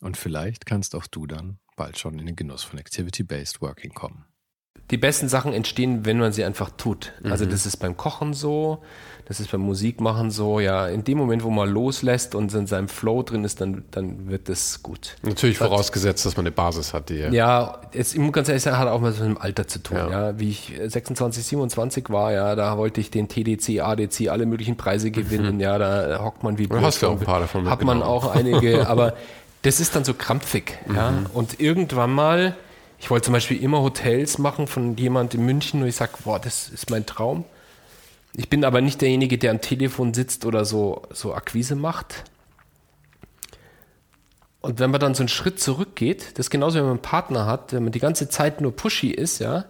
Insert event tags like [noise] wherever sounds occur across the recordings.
Und vielleicht kannst auch du dann bald schon in den Genuss von Activity-Based Working kommen die besten Sachen entstehen, wenn man sie einfach tut. Also mhm. Also das ist beim Kochen so, das ist beim Musikmachen so, ja, in dem Moment, wo man loslässt und in seinem Flow drin ist, dann, dann wird das gut. Natürlich das, vorausgesetzt, dass man eine Basis hat, die ja. jetzt, ich muss ganz ehrlich sagen, hat auch mal so mit dem Alter zu tun, ja. ja. Wie ich 26, 27 war, ja, da wollte ich den TDC, ADC, alle möglichen Preise [laughs] gewinnen, mhm. ja, da hockt man wie Du hast ja auch ein paar davon Hat man auch einige, [laughs] aber das ist dann so krampfig, mhm. ja, und irgendwann mal ich wollte zum Beispiel immer Hotels machen von jemand in München und ich sage, boah, das ist mein Traum. Ich bin aber nicht derjenige, der am Telefon sitzt oder so, so Akquise macht. Und wenn man dann so einen Schritt zurückgeht, das ist genauso, wenn man einen Partner hat, wenn man die ganze Zeit nur pushy ist, ja.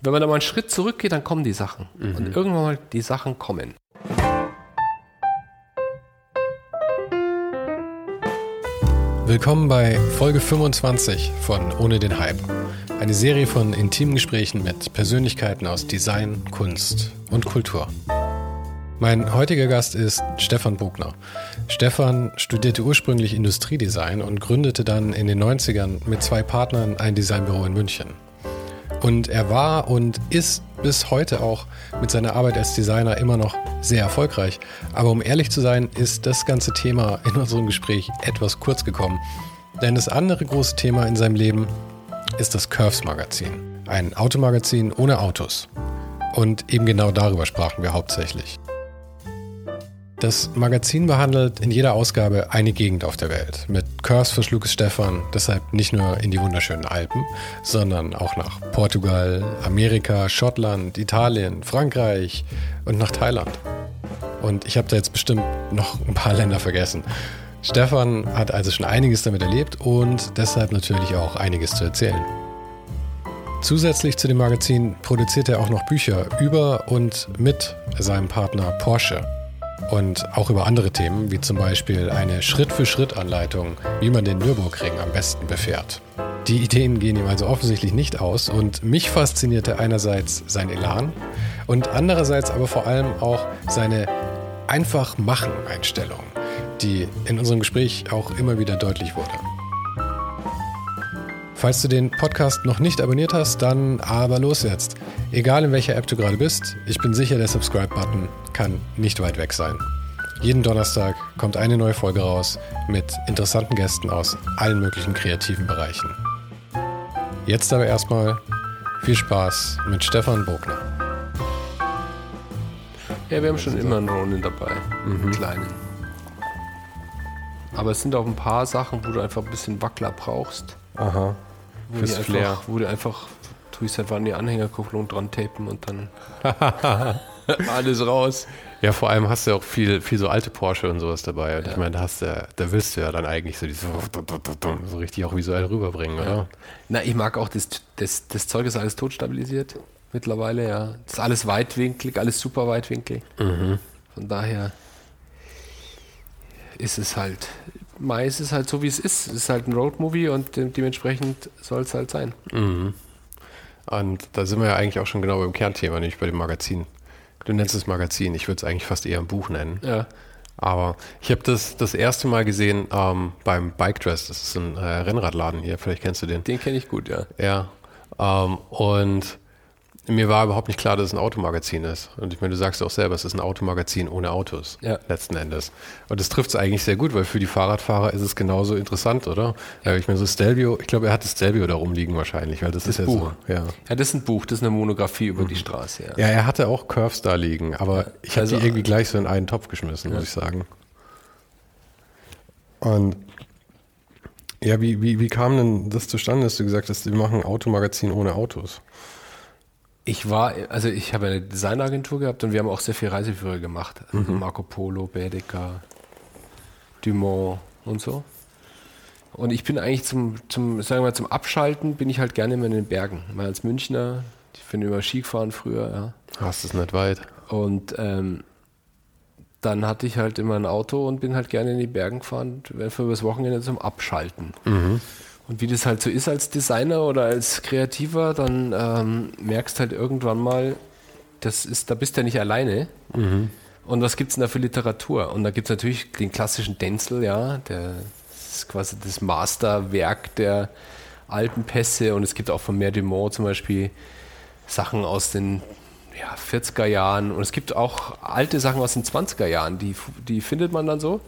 Wenn man da mal einen Schritt zurückgeht, dann kommen die Sachen. Mhm. Und irgendwann mal die Sachen kommen. Willkommen bei Folge 25 von Ohne den Hype. Eine Serie von intimen Gesprächen mit Persönlichkeiten aus Design, Kunst und Kultur. Mein heutiger Gast ist Stefan Bogner. Stefan studierte ursprünglich Industriedesign und gründete dann in den 90ern mit zwei Partnern ein Designbüro in München. Und er war und ist bis heute auch mit seiner Arbeit als Designer immer noch sehr erfolgreich. Aber um ehrlich zu sein, ist das ganze Thema in unserem Gespräch etwas kurz gekommen. Denn das andere große Thema in seinem Leben ist das Curves Magazin. Ein Automagazin ohne Autos. Und eben genau darüber sprachen wir hauptsächlich. Das Magazin behandelt in jeder Ausgabe eine Gegend auf der Welt. Mit Curse verschlug es Stefan deshalb nicht nur in die wunderschönen Alpen, sondern auch nach Portugal, Amerika, Schottland, Italien, Frankreich und nach Thailand. Und ich habe da jetzt bestimmt noch ein paar Länder vergessen. Stefan hat also schon einiges damit erlebt und deshalb natürlich auch einiges zu erzählen. Zusätzlich zu dem Magazin produziert er auch noch Bücher über und mit seinem Partner Porsche und auch über andere Themen, wie zum Beispiel eine Schritt-für-Schritt-Anleitung, wie man den Nürburgring am besten befährt. Die Ideen gehen ihm also offensichtlich nicht aus und mich faszinierte einerseits sein Elan und andererseits aber vor allem auch seine Einfach-Machen-Einstellung, die in unserem Gespräch auch immer wieder deutlich wurde. Falls du den Podcast noch nicht abonniert hast, dann aber los jetzt. Egal in welcher App du gerade bist, ich bin sicher, der Subscribe-Button kann nicht weit weg sein. Jeden Donnerstag kommt eine neue Folge raus mit interessanten Gästen aus allen möglichen kreativen Bereichen. Jetzt aber erstmal viel Spaß mit Stefan Bogner. Ja, wir haben schon immer einen Ronin dabei, mhm. einen kleinen. Aber es sind auch ein paar Sachen, wo du einfach ein bisschen Wackler brauchst. Aha wo Fürs einfach, Flair. Wo du einfach, tue ich einfach an die Anhängerkupplung dran tapen und dann [laughs] alles raus. Ja, vor allem hast du ja auch viel, viel so alte Porsche und sowas dabei. Und ja. ich meine, da, hast du, da willst du ja dann eigentlich so, diese, so richtig auch visuell rüberbringen, ja. oder? Na, ich mag auch, das, das, das Zeug ist alles totstabilisiert mittlerweile, ja. Das ist alles weitwinklig, alles super weitwinklig. Mhm. Von daher ist es halt Mais ist halt so, wie es ist. Es ist halt ein Roadmovie und dementsprechend soll es halt sein. Mhm. Und da sind wir ja eigentlich auch schon genau beim Kernthema, nämlich bei dem Magazin. Du nennst es Magazin, ich würde es eigentlich fast eher ein Buch nennen. Ja. Aber ich habe das das erste Mal gesehen ähm, beim Bike Dress. Das ist ein äh, Rennradladen hier, vielleicht kennst du den. Den kenne ich gut, ja. Ja. Ähm, und Mir war überhaupt nicht klar, dass es ein Automagazin ist. Und ich meine, du sagst auch selber, es ist ein Automagazin ohne Autos, Ja. letzten Endes. Und das trifft es eigentlich sehr gut, weil für die Fahrradfahrer ist es genauso interessant, oder? Ja. Ich meine, so Stelvio, ich glaube, er hat das Stelvio da rumliegen wahrscheinlich, weil das, ist ja Buch. so. Ja. Ja, das ist ein Buch, das ist eine Monografie über die Straße. Ja. ja, er hatte auch Curves da liegen, aber ich habe Also- die irgendwie gleich so in einen Topf geschmissen, muss ich sagen. Und ja, wie, wie, wie kam denn das zustande, dass du gesagt hast, wir machen ein Automagazin ohne Autos? Ich war, also ich habe eine Designagentur gehabt und wir haben auch sehr viel Reiseführer gemacht. Also Marco Polo, Baedeker, Dumont und so. Und ich bin eigentlich zum, zum, sagen wir mal, zum Abschalten bin ich halt gerne immer in den Bergen. Mal als Münchner, ich bin immer Ski gefahren früher, ja. Hast es nicht weit. Und ähm, dann hatte ich halt immer ein Auto und bin halt gerne in die Bergen gefahren, für das Wochenende zum Abschalten. Und wie das halt so ist als Designer oder als Kreativer, dann ähm, merkst halt irgendwann mal, das ist, da bist du ja nicht alleine. Und was gibt's denn da für Literatur? Und da gibt's natürlich den klassischen Denzel, ja, der ist quasi das Masterwerk der alten Pässe. Und es gibt auch von Mer Dumont zum Beispiel Sachen aus den ja, 40er Jahren. Und es gibt auch alte Sachen aus den 20er Jahren, die, die findet man dann so.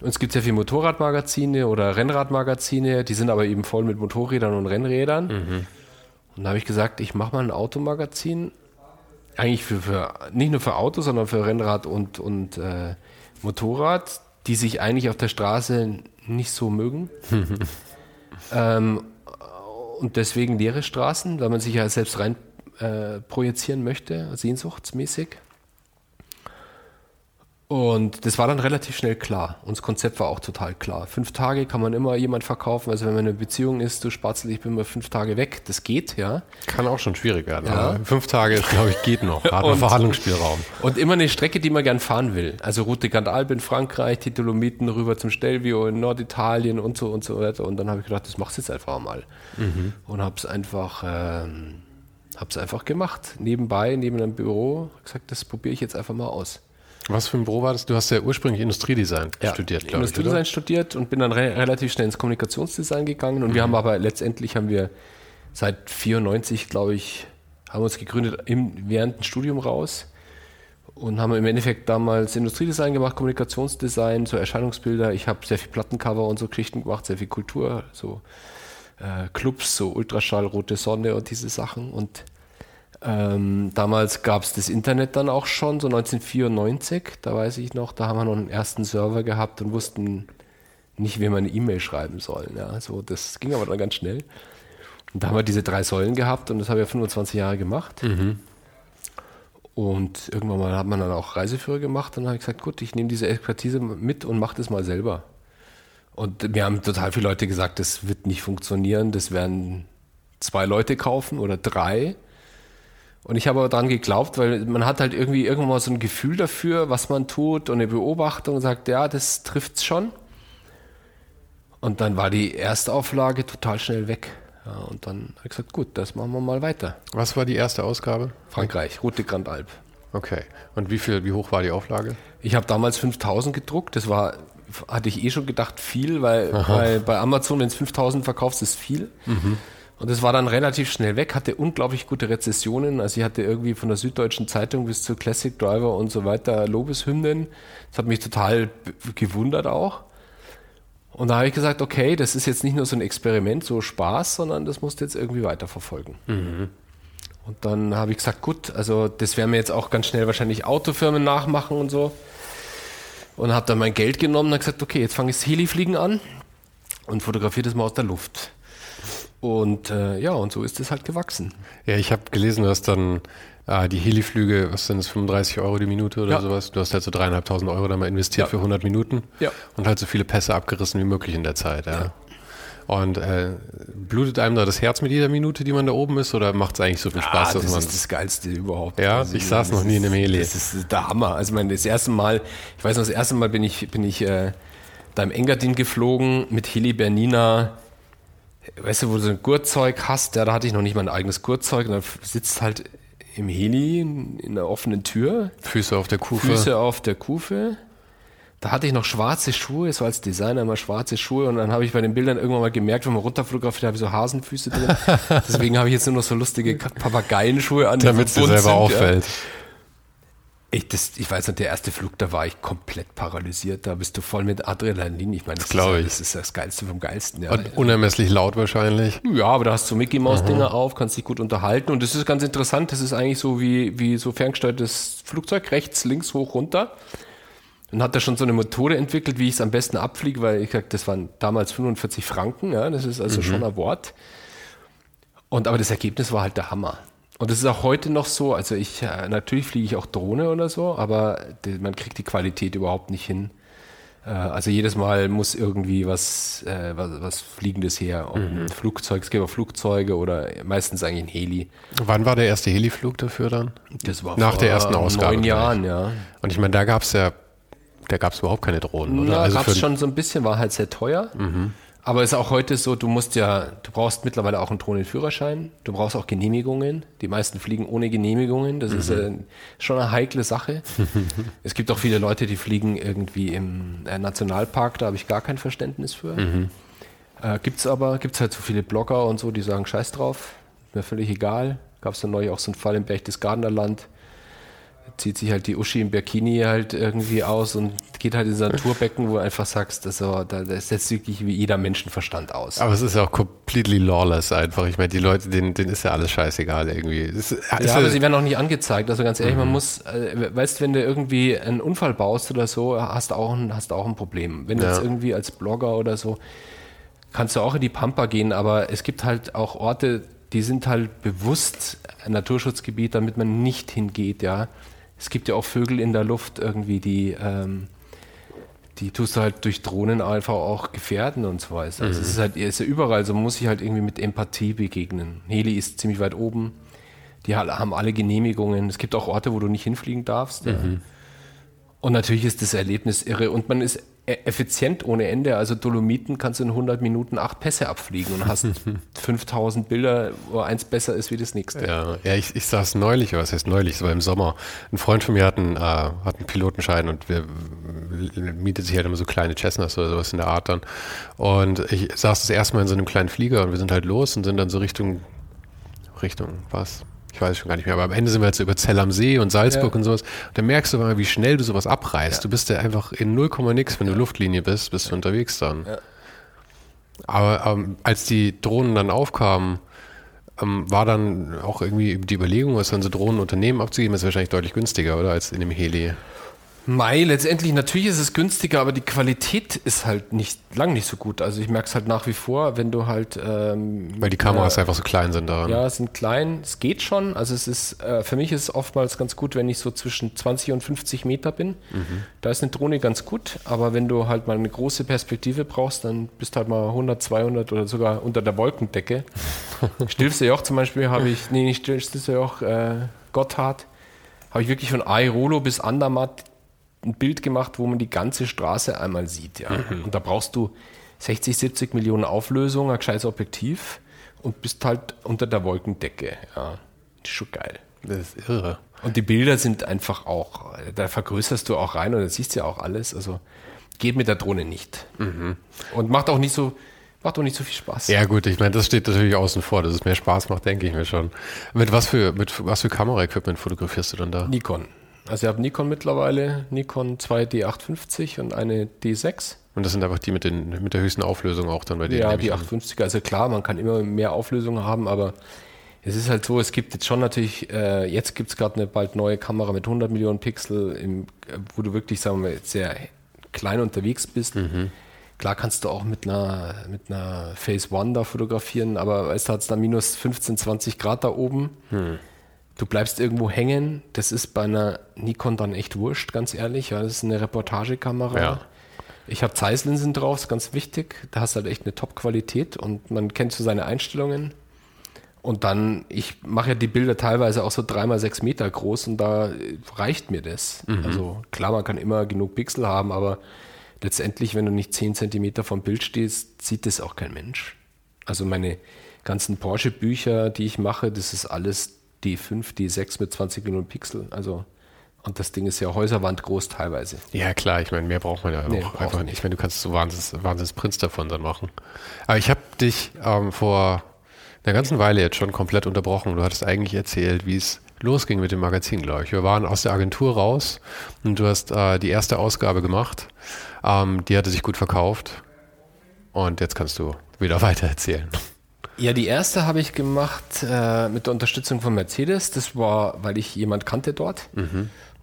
Und es gibt sehr viele Motorradmagazine oder Rennradmagazine, die sind aber eben voll mit Motorrädern und Rennrädern. Und da habe ich gesagt, ich mache mal ein Automagazin, eigentlich für, für nicht nur für Autos, sondern für Rennrad und, und äh, Motorrad, die sich eigentlich auf der Straße nicht so mögen. [laughs] ähm, und deswegen leere Straßen, weil man sich ja selbst rein äh, projizieren möchte, sehnsuchtsmäßig. Und das war dann relativ schnell klar. Und das Konzept war auch total klar. Fünf Tage kann man immer jemand verkaufen. Also wenn man in einer Beziehung ist, du Spatzel, ich bin mal fünf Tage weg. Das geht, ja. Kann auch schon schwierig werden. Ja. Aber fünf Tage, [laughs] ist, glaube ich, geht noch. Hat man Und- Verhandlungsspielraum. Und immer eine Strecke, die man gern fahren will. Also Route Grand Alpe in Frankreich, die Dolomiten rüber zum Stelvio in Norditalien und so und so weiter. Und dann habe ich gedacht, das machst du jetzt einfach mal. Und habe es einfach, ähm, hab's einfach gemacht. Nebenbei, neben einem Büro, gesagt, das probiere ich jetzt einfach mal aus. Was für ein Büro war das? Du hast ja ursprünglich Industriedesign studiert, glaube ich. Industriedesign Oder? studiert und bin dann re relativ schnell ins Kommunikationsdesign gegangen. Und wir haben aber letztendlich haben wir seit 94, glaube ich, haben uns gegründet im, während dem Studium raus und haben im Endeffekt damals Industriedesign gemacht, Kommunikationsdesign, so Erscheinungsbilder. Ich habe sehr viel Plattencover und so Geschichten gemacht, sehr viel Kultur, so äh, Clubs, so Ultraschall, Rote Sonne und diese Sachen. Und ähm, damals gab es das Internet dann auch schon, so 1994, da weiß ich noch, da haben wir noch einen ersten Server gehabt und wussten nicht, wie man eine E-Mail schreiben soll. Ja, so, das ging aber dann ganz schnell. Und da haben wir diese drei Säulen gehabt und das habe ich ja 25 Jahre gemacht. Und irgendwann mal hat man dann auch Reiseführer gemacht und dann habe ich gesagt, gut, ich nehme diese Expertise mit und mache das mal selber. Und mir haben total viele Leute gesagt, das wird nicht funktionieren, das werden zwei Leute kaufen oder drei. Und ich habe aber daran geglaubt, weil man hat halt irgendwie irgendwann mal so ein Gefühl dafür, was man tut und eine Beobachtung und sagt, ja, das trifft's schon. Und dann war die Erstauflage total schnell weg. Ja, und dann habe ich gesagt, gut, das machen wir mal weiter. Was war die erste Ausgabe? Frankreich, Route Grand Alp. Okay. Und wie viel, wie hoch war die Auflage? Ich habe damals 5000 gedruckt. Das war, hatte ich eh schon gedacht, viel, weil, weil bei Amazon, wenn es 5000 verkaufst, ist viel. Und das war dann relativ schnell weg, hatte unglaublich gute Rezessionen. Also ich hatte irgendwie von der Süddeutschen Zeitung bis zu Classic Driver und so weiter Lobeshymnen. Das hat mich total gewundert auch. Und da habe ich gesagt, okay, das ist jetzt nicht nur so ein Experiment, so Spaß, sondern das musst du jetzt irgendwie weiterverfolgen. Und dann habe ich gesagt, gut, also das werden mir jetzt auch ganz schnell wahrscheinlich Autofirmen nachmachen und so. Und habe dann mein Geld genommen und gesagt, okay, jetzt fange ich das Helifliegen an und fotografiere das mal aus der Luft. Und äh, ja, und so ist es halt gewachsen. Ja, ich habe gelesen, du hast dann äh, die Heliflüge, was sind das, 35 Euro die Minute oder Ja. sowas? Du hast halt so dreieinhalbtausend Euro da mal investiert Ja. für 100 Minuten Ja. und halt so viele Pässe abgerissen wie möglich in der Zeit. Ja. Und äh, blutet einem da das Herz mit jeder Minute, die man da oben ist, oder macht es eigentlich so viel Spaß, ah, dass das man ist das Geilste überhaupt. Ja, Also, ich saß das noch nie in einem Heli. Das ist der Hammer. Also ich meine, das erste Mal, ich weiß noch, das erste Mal bin ich, bin ich äh, da im Engadin geflogen mit Heli Bernina. Weißt du, wo du so ein Gurtzeug hast, ja, da hatte ich noch nicht mal ein eigenes Gurtzeug. Und dann sitzt halt im Heli in, in einer offenen Tür, Füße auf der Kufe. Füße auf der Kufe, da hatte ich noch schwarze Schuhe, so als Designer immer schwarze Schuhe und dann habe ich bei den Bildern irgendwann mal gemerkt, wenn man runterfotografiert, habe ich so Hasenfüße drin. [laughs] Deswegen habe ich jetzt nur noch so lustige Papageienschuhe an. Damit es dir selber auffällt. Ja. Ich, das, ich weiß nicht, der erste Flug, da war ich komplett paralysiert. Da bist du voll mit Adrenalin. Ich meine, das, das glaube ich. Das ist das Geilste vom Geilsten. Ja. Und unermesslich laut wahrscheinlich. Ja, aber da hast du Mickey Mouse Dinger mhm. auf, kannst dich gut unterhalten. Und das ist ganz interessant. Das ist eigentlich so wie, wie so ferngesteuertes Flugzeug. Rechts, links, hoch, runter. Und hat da schon so eine Methode entwickelt, wie ich es am besten abfliege, weil ich gesagt, das waren damals 45 Franken. Ja, das ist also mhm. schon ein Wort. Und aber das Ergebnis war halt der Hammer. Und das ist auch heute noch so. Also ich, äh, natürlich fliege ich auch Drohne oder so, aber man kriegt die Qualität überhaupt nicht hin. Äh, also jedes Mal muss irgendwie was, äh, was, was Fliegendes her. Mhm. Ein Flugzeug, es gibt auch Flugzeuge oder meistens eigentlich ein Heli. Wann war der erste Heliflug dafür dann? Das war nach der ersten Ausgabe. Neun Jahren, ja. Und ich meine, da gab es ja, da gab es überhaupt keine Drohnen, oder? Ja, also gab es schon so ein bisschen, war halt sehr teuer. Mhm. Aber es ist auch heute so, du musst ja, du brauchst mittlerweile auch einen Drohnenführerschein, du brauchst auch Genehmigungen. Die meisten fliegen ohne Genehmigungen. Das mhm. ist äh, schon eine heikle Sache. [laughs] es gibt auch viele Leute, die fliegen irgendwie im äh, Nationalpark, da habe ich gar kein Verständnis für. Mhm. Äh, es aber, gibt es halt so viele Blogger und so, die sagen, scheiß drauf, mir völlig egal. Gab es dann neu auch so einen Fall im Berchtesgadener Land zieht sich halt die Uschi im Bikini halt irgendwie aus und geht halt in sein Naturbecken, wo du einfach sagst, das, so, das setzt wirklich wie jeder Menschenverstand aus. Aber es ist ja auch completely lawless einfach. Ich meine, die Leute, denen, denen ist ja alles scheißegal irgendwie. Ist, ja, ist aber sie werden auch nicht angezeigt. Also ganz ehrlich, mhm. man muss, äh, weißt, wenn du irgendwie einen Unfall baust oder so, hast du auch ein, hast auch ein Problem. Wenn du ja. jetzt irgendwie als Blogger oder so, kannst du auch in die Pampa gehen, aber es gibt halt auch Orte, die sind halt bewusst ein Naturschutzgebiet, damit man nicht hingeht, ja es gibt ja auch Vögel in der Luft irgendwie, die, ähm, die tust du halt durch Drohnen einfach auch gefährden und so weiter. Also mhm. es ist halt ist ja überall, so muss ich halt irgendwie mit Empathie begegnen. Heli ist ziemlich weit oben, die haben alle Genehmigungen. Es gibt auch Orte, wo du nicht hinfliegen darfst. Mhm. Und natürlich ist das Erlebnis irre und man ist effizient ohne Ende. Also Dolomiten kannst du in 100 Minuten acht Pässe abfliegen und hast [laughs] 5000 Bilder, wo eins besser ist wie das nächste. Ja, ja ich, ich saß neulich, was heißt neulich, so im Sommer. Ein Freund von mir hat einen, äh, hat einen Pilotenschein und wir mietet sich halt immer so kleine Cessnas oder sowas in der Art dann. Und ich saß das erste Mal in so einem kleinen Flieger und wir sind halt los und sind dann so Richtung, Richtung, was? Ich weiß schon gar nicht mehr, aber am Ende sind wir jetzt über Zell am See und Salzburg ja. und sowas. Und dann merkst du mal, wie schnell du sowas abreißt. Ja. Du bist ja einfach in 0, nix, wenn du Luftlinie bist, bist du unterwegs dann. Aber ähm, als die Drohnen dann aufkamen, ähm, war dann auch irgendwie die Überlegung, was dann so Drohnenunternehmen abzugeben, ist wahrscheinlich deutlich günstiger, oder? Als in dem Heli. Mai, letztendlich, natürlich ist es günstiger, aber die Qualität ist halt nicht lang nicht so gut. Also ich merke es halt nach wie vor, wenn du halt. Ähm, Weil die Kameras äh, einfach so klein sind daran. Ja, sind klein, es geht schon. Also es ist, äh, für mich ist es oftmals ganz gut, wenn ich so zwischen 20 und 50 Meter bin. Mhm. Da ist eine Drohne ganz gut, aber wenn du halt mal eine große Perspektive brauchst, dann bist du halt mal 100, 200 oder sogar unter der Wolkendecke. [laughs] Stilfse Joch zum Beispiel habe ich, nee, nicht Stilfse Joch, äh, Gotthard, habe ich wirklich von Airolo bis Andermatt ein Bild gemacht, wo man die ganze Straße einmal sieht. Ja. Mhm. Und da brauchst du 60, 70 Millionen Auflösung, ein gescheites Objektiv und bist halt unter der Wolkendecke. Ja. Das ist schon geil. Das ist irre. Und die Bilder sind einfach auch, da vergrößerst du auch rein und da siehst du ja auch alles. Also geht mit der Drohne nicht. Mhm. Und macht auch nicht so, macht auch nicht so viel Spaß. Ja, gut, ich meine, das steht natürlich außen vor, dass es mehr Spaß macht, denke ich mir schon. Mit was für, mit was für Kameraequipment fotografierst du dann da? Nikon. Also ich habe Nikon mittlerweile, Nikon 2D850 und eine D6. Und das sind einfach die mit, den, mit der höchsten Auflösung auch dann bei denen? Ja, die 850er. Also klar, man kann immer mehr Auflösung haben, aber es ist halt so, es gibt jetzt schon natürlich, äh, jetzt gibt es gerade eine bald neue Kamera mit 100 Millionen Pixel, im, wo du wirklich, sagen wir, sehr klein unterwegs bist. Mhm. Klar kannst du auch mit einer, mit einer Phase One da fotografieren, aber weißt du, hat es da minus 15, 20 Grad da oben. Mhm du bleibst irgendwo hängen. Das ist bei einer Nikon dann echt wurscht, ganz ehrlich. Ja, das ist eine Reportagekamera. Ja. Ich habe Zeisslinsen drauf, ist ganz wichtig. Da hast du halt echt eine Top-Qualität und man kennt so seine Einstellungen. Und dann, ich mache ja die Bilder teilweise auch so dreimal sechs Meter groß und da reicht mir das. Mhm. Also klar, man kann immer genug Pixel haben, aber letztendlich, wenn du nicht zehn Zentimeter vom Bild stehst, sieht das auch kein Mensch. Also meine ganzen Porsche-Bücher, die ich mache, das ist alles D5, D6 mit 20 Millionen Pixel. Also Und das Ding ist ja Häuserwand groß teilweise. Ja, klar, ich meine, mehr braucht man ja Nee, auch einfach nicht. Ich meine, du kannst so Wahnsinns, Wahnsinns Prinz davon dann machen. Aber ich habe dich ähm, vor einer ganzen Weile jetzt schon komplett unterbrochen. Du hattest eigentlich erzählt, wie es losging mit dem Magazin, glaube ich. Wir waren aus der Agentur raus und du hast äh, die erste Ausgabe gemacht. Ähm, die hatte sich gut verkauft. Und jetzt kannst du wieder [laughs] weiter erzählen. Ja, die erste habe ich gemacht äh, mit der Unterstützung von Mercedes. Das war, weil ich jemand kannte dort.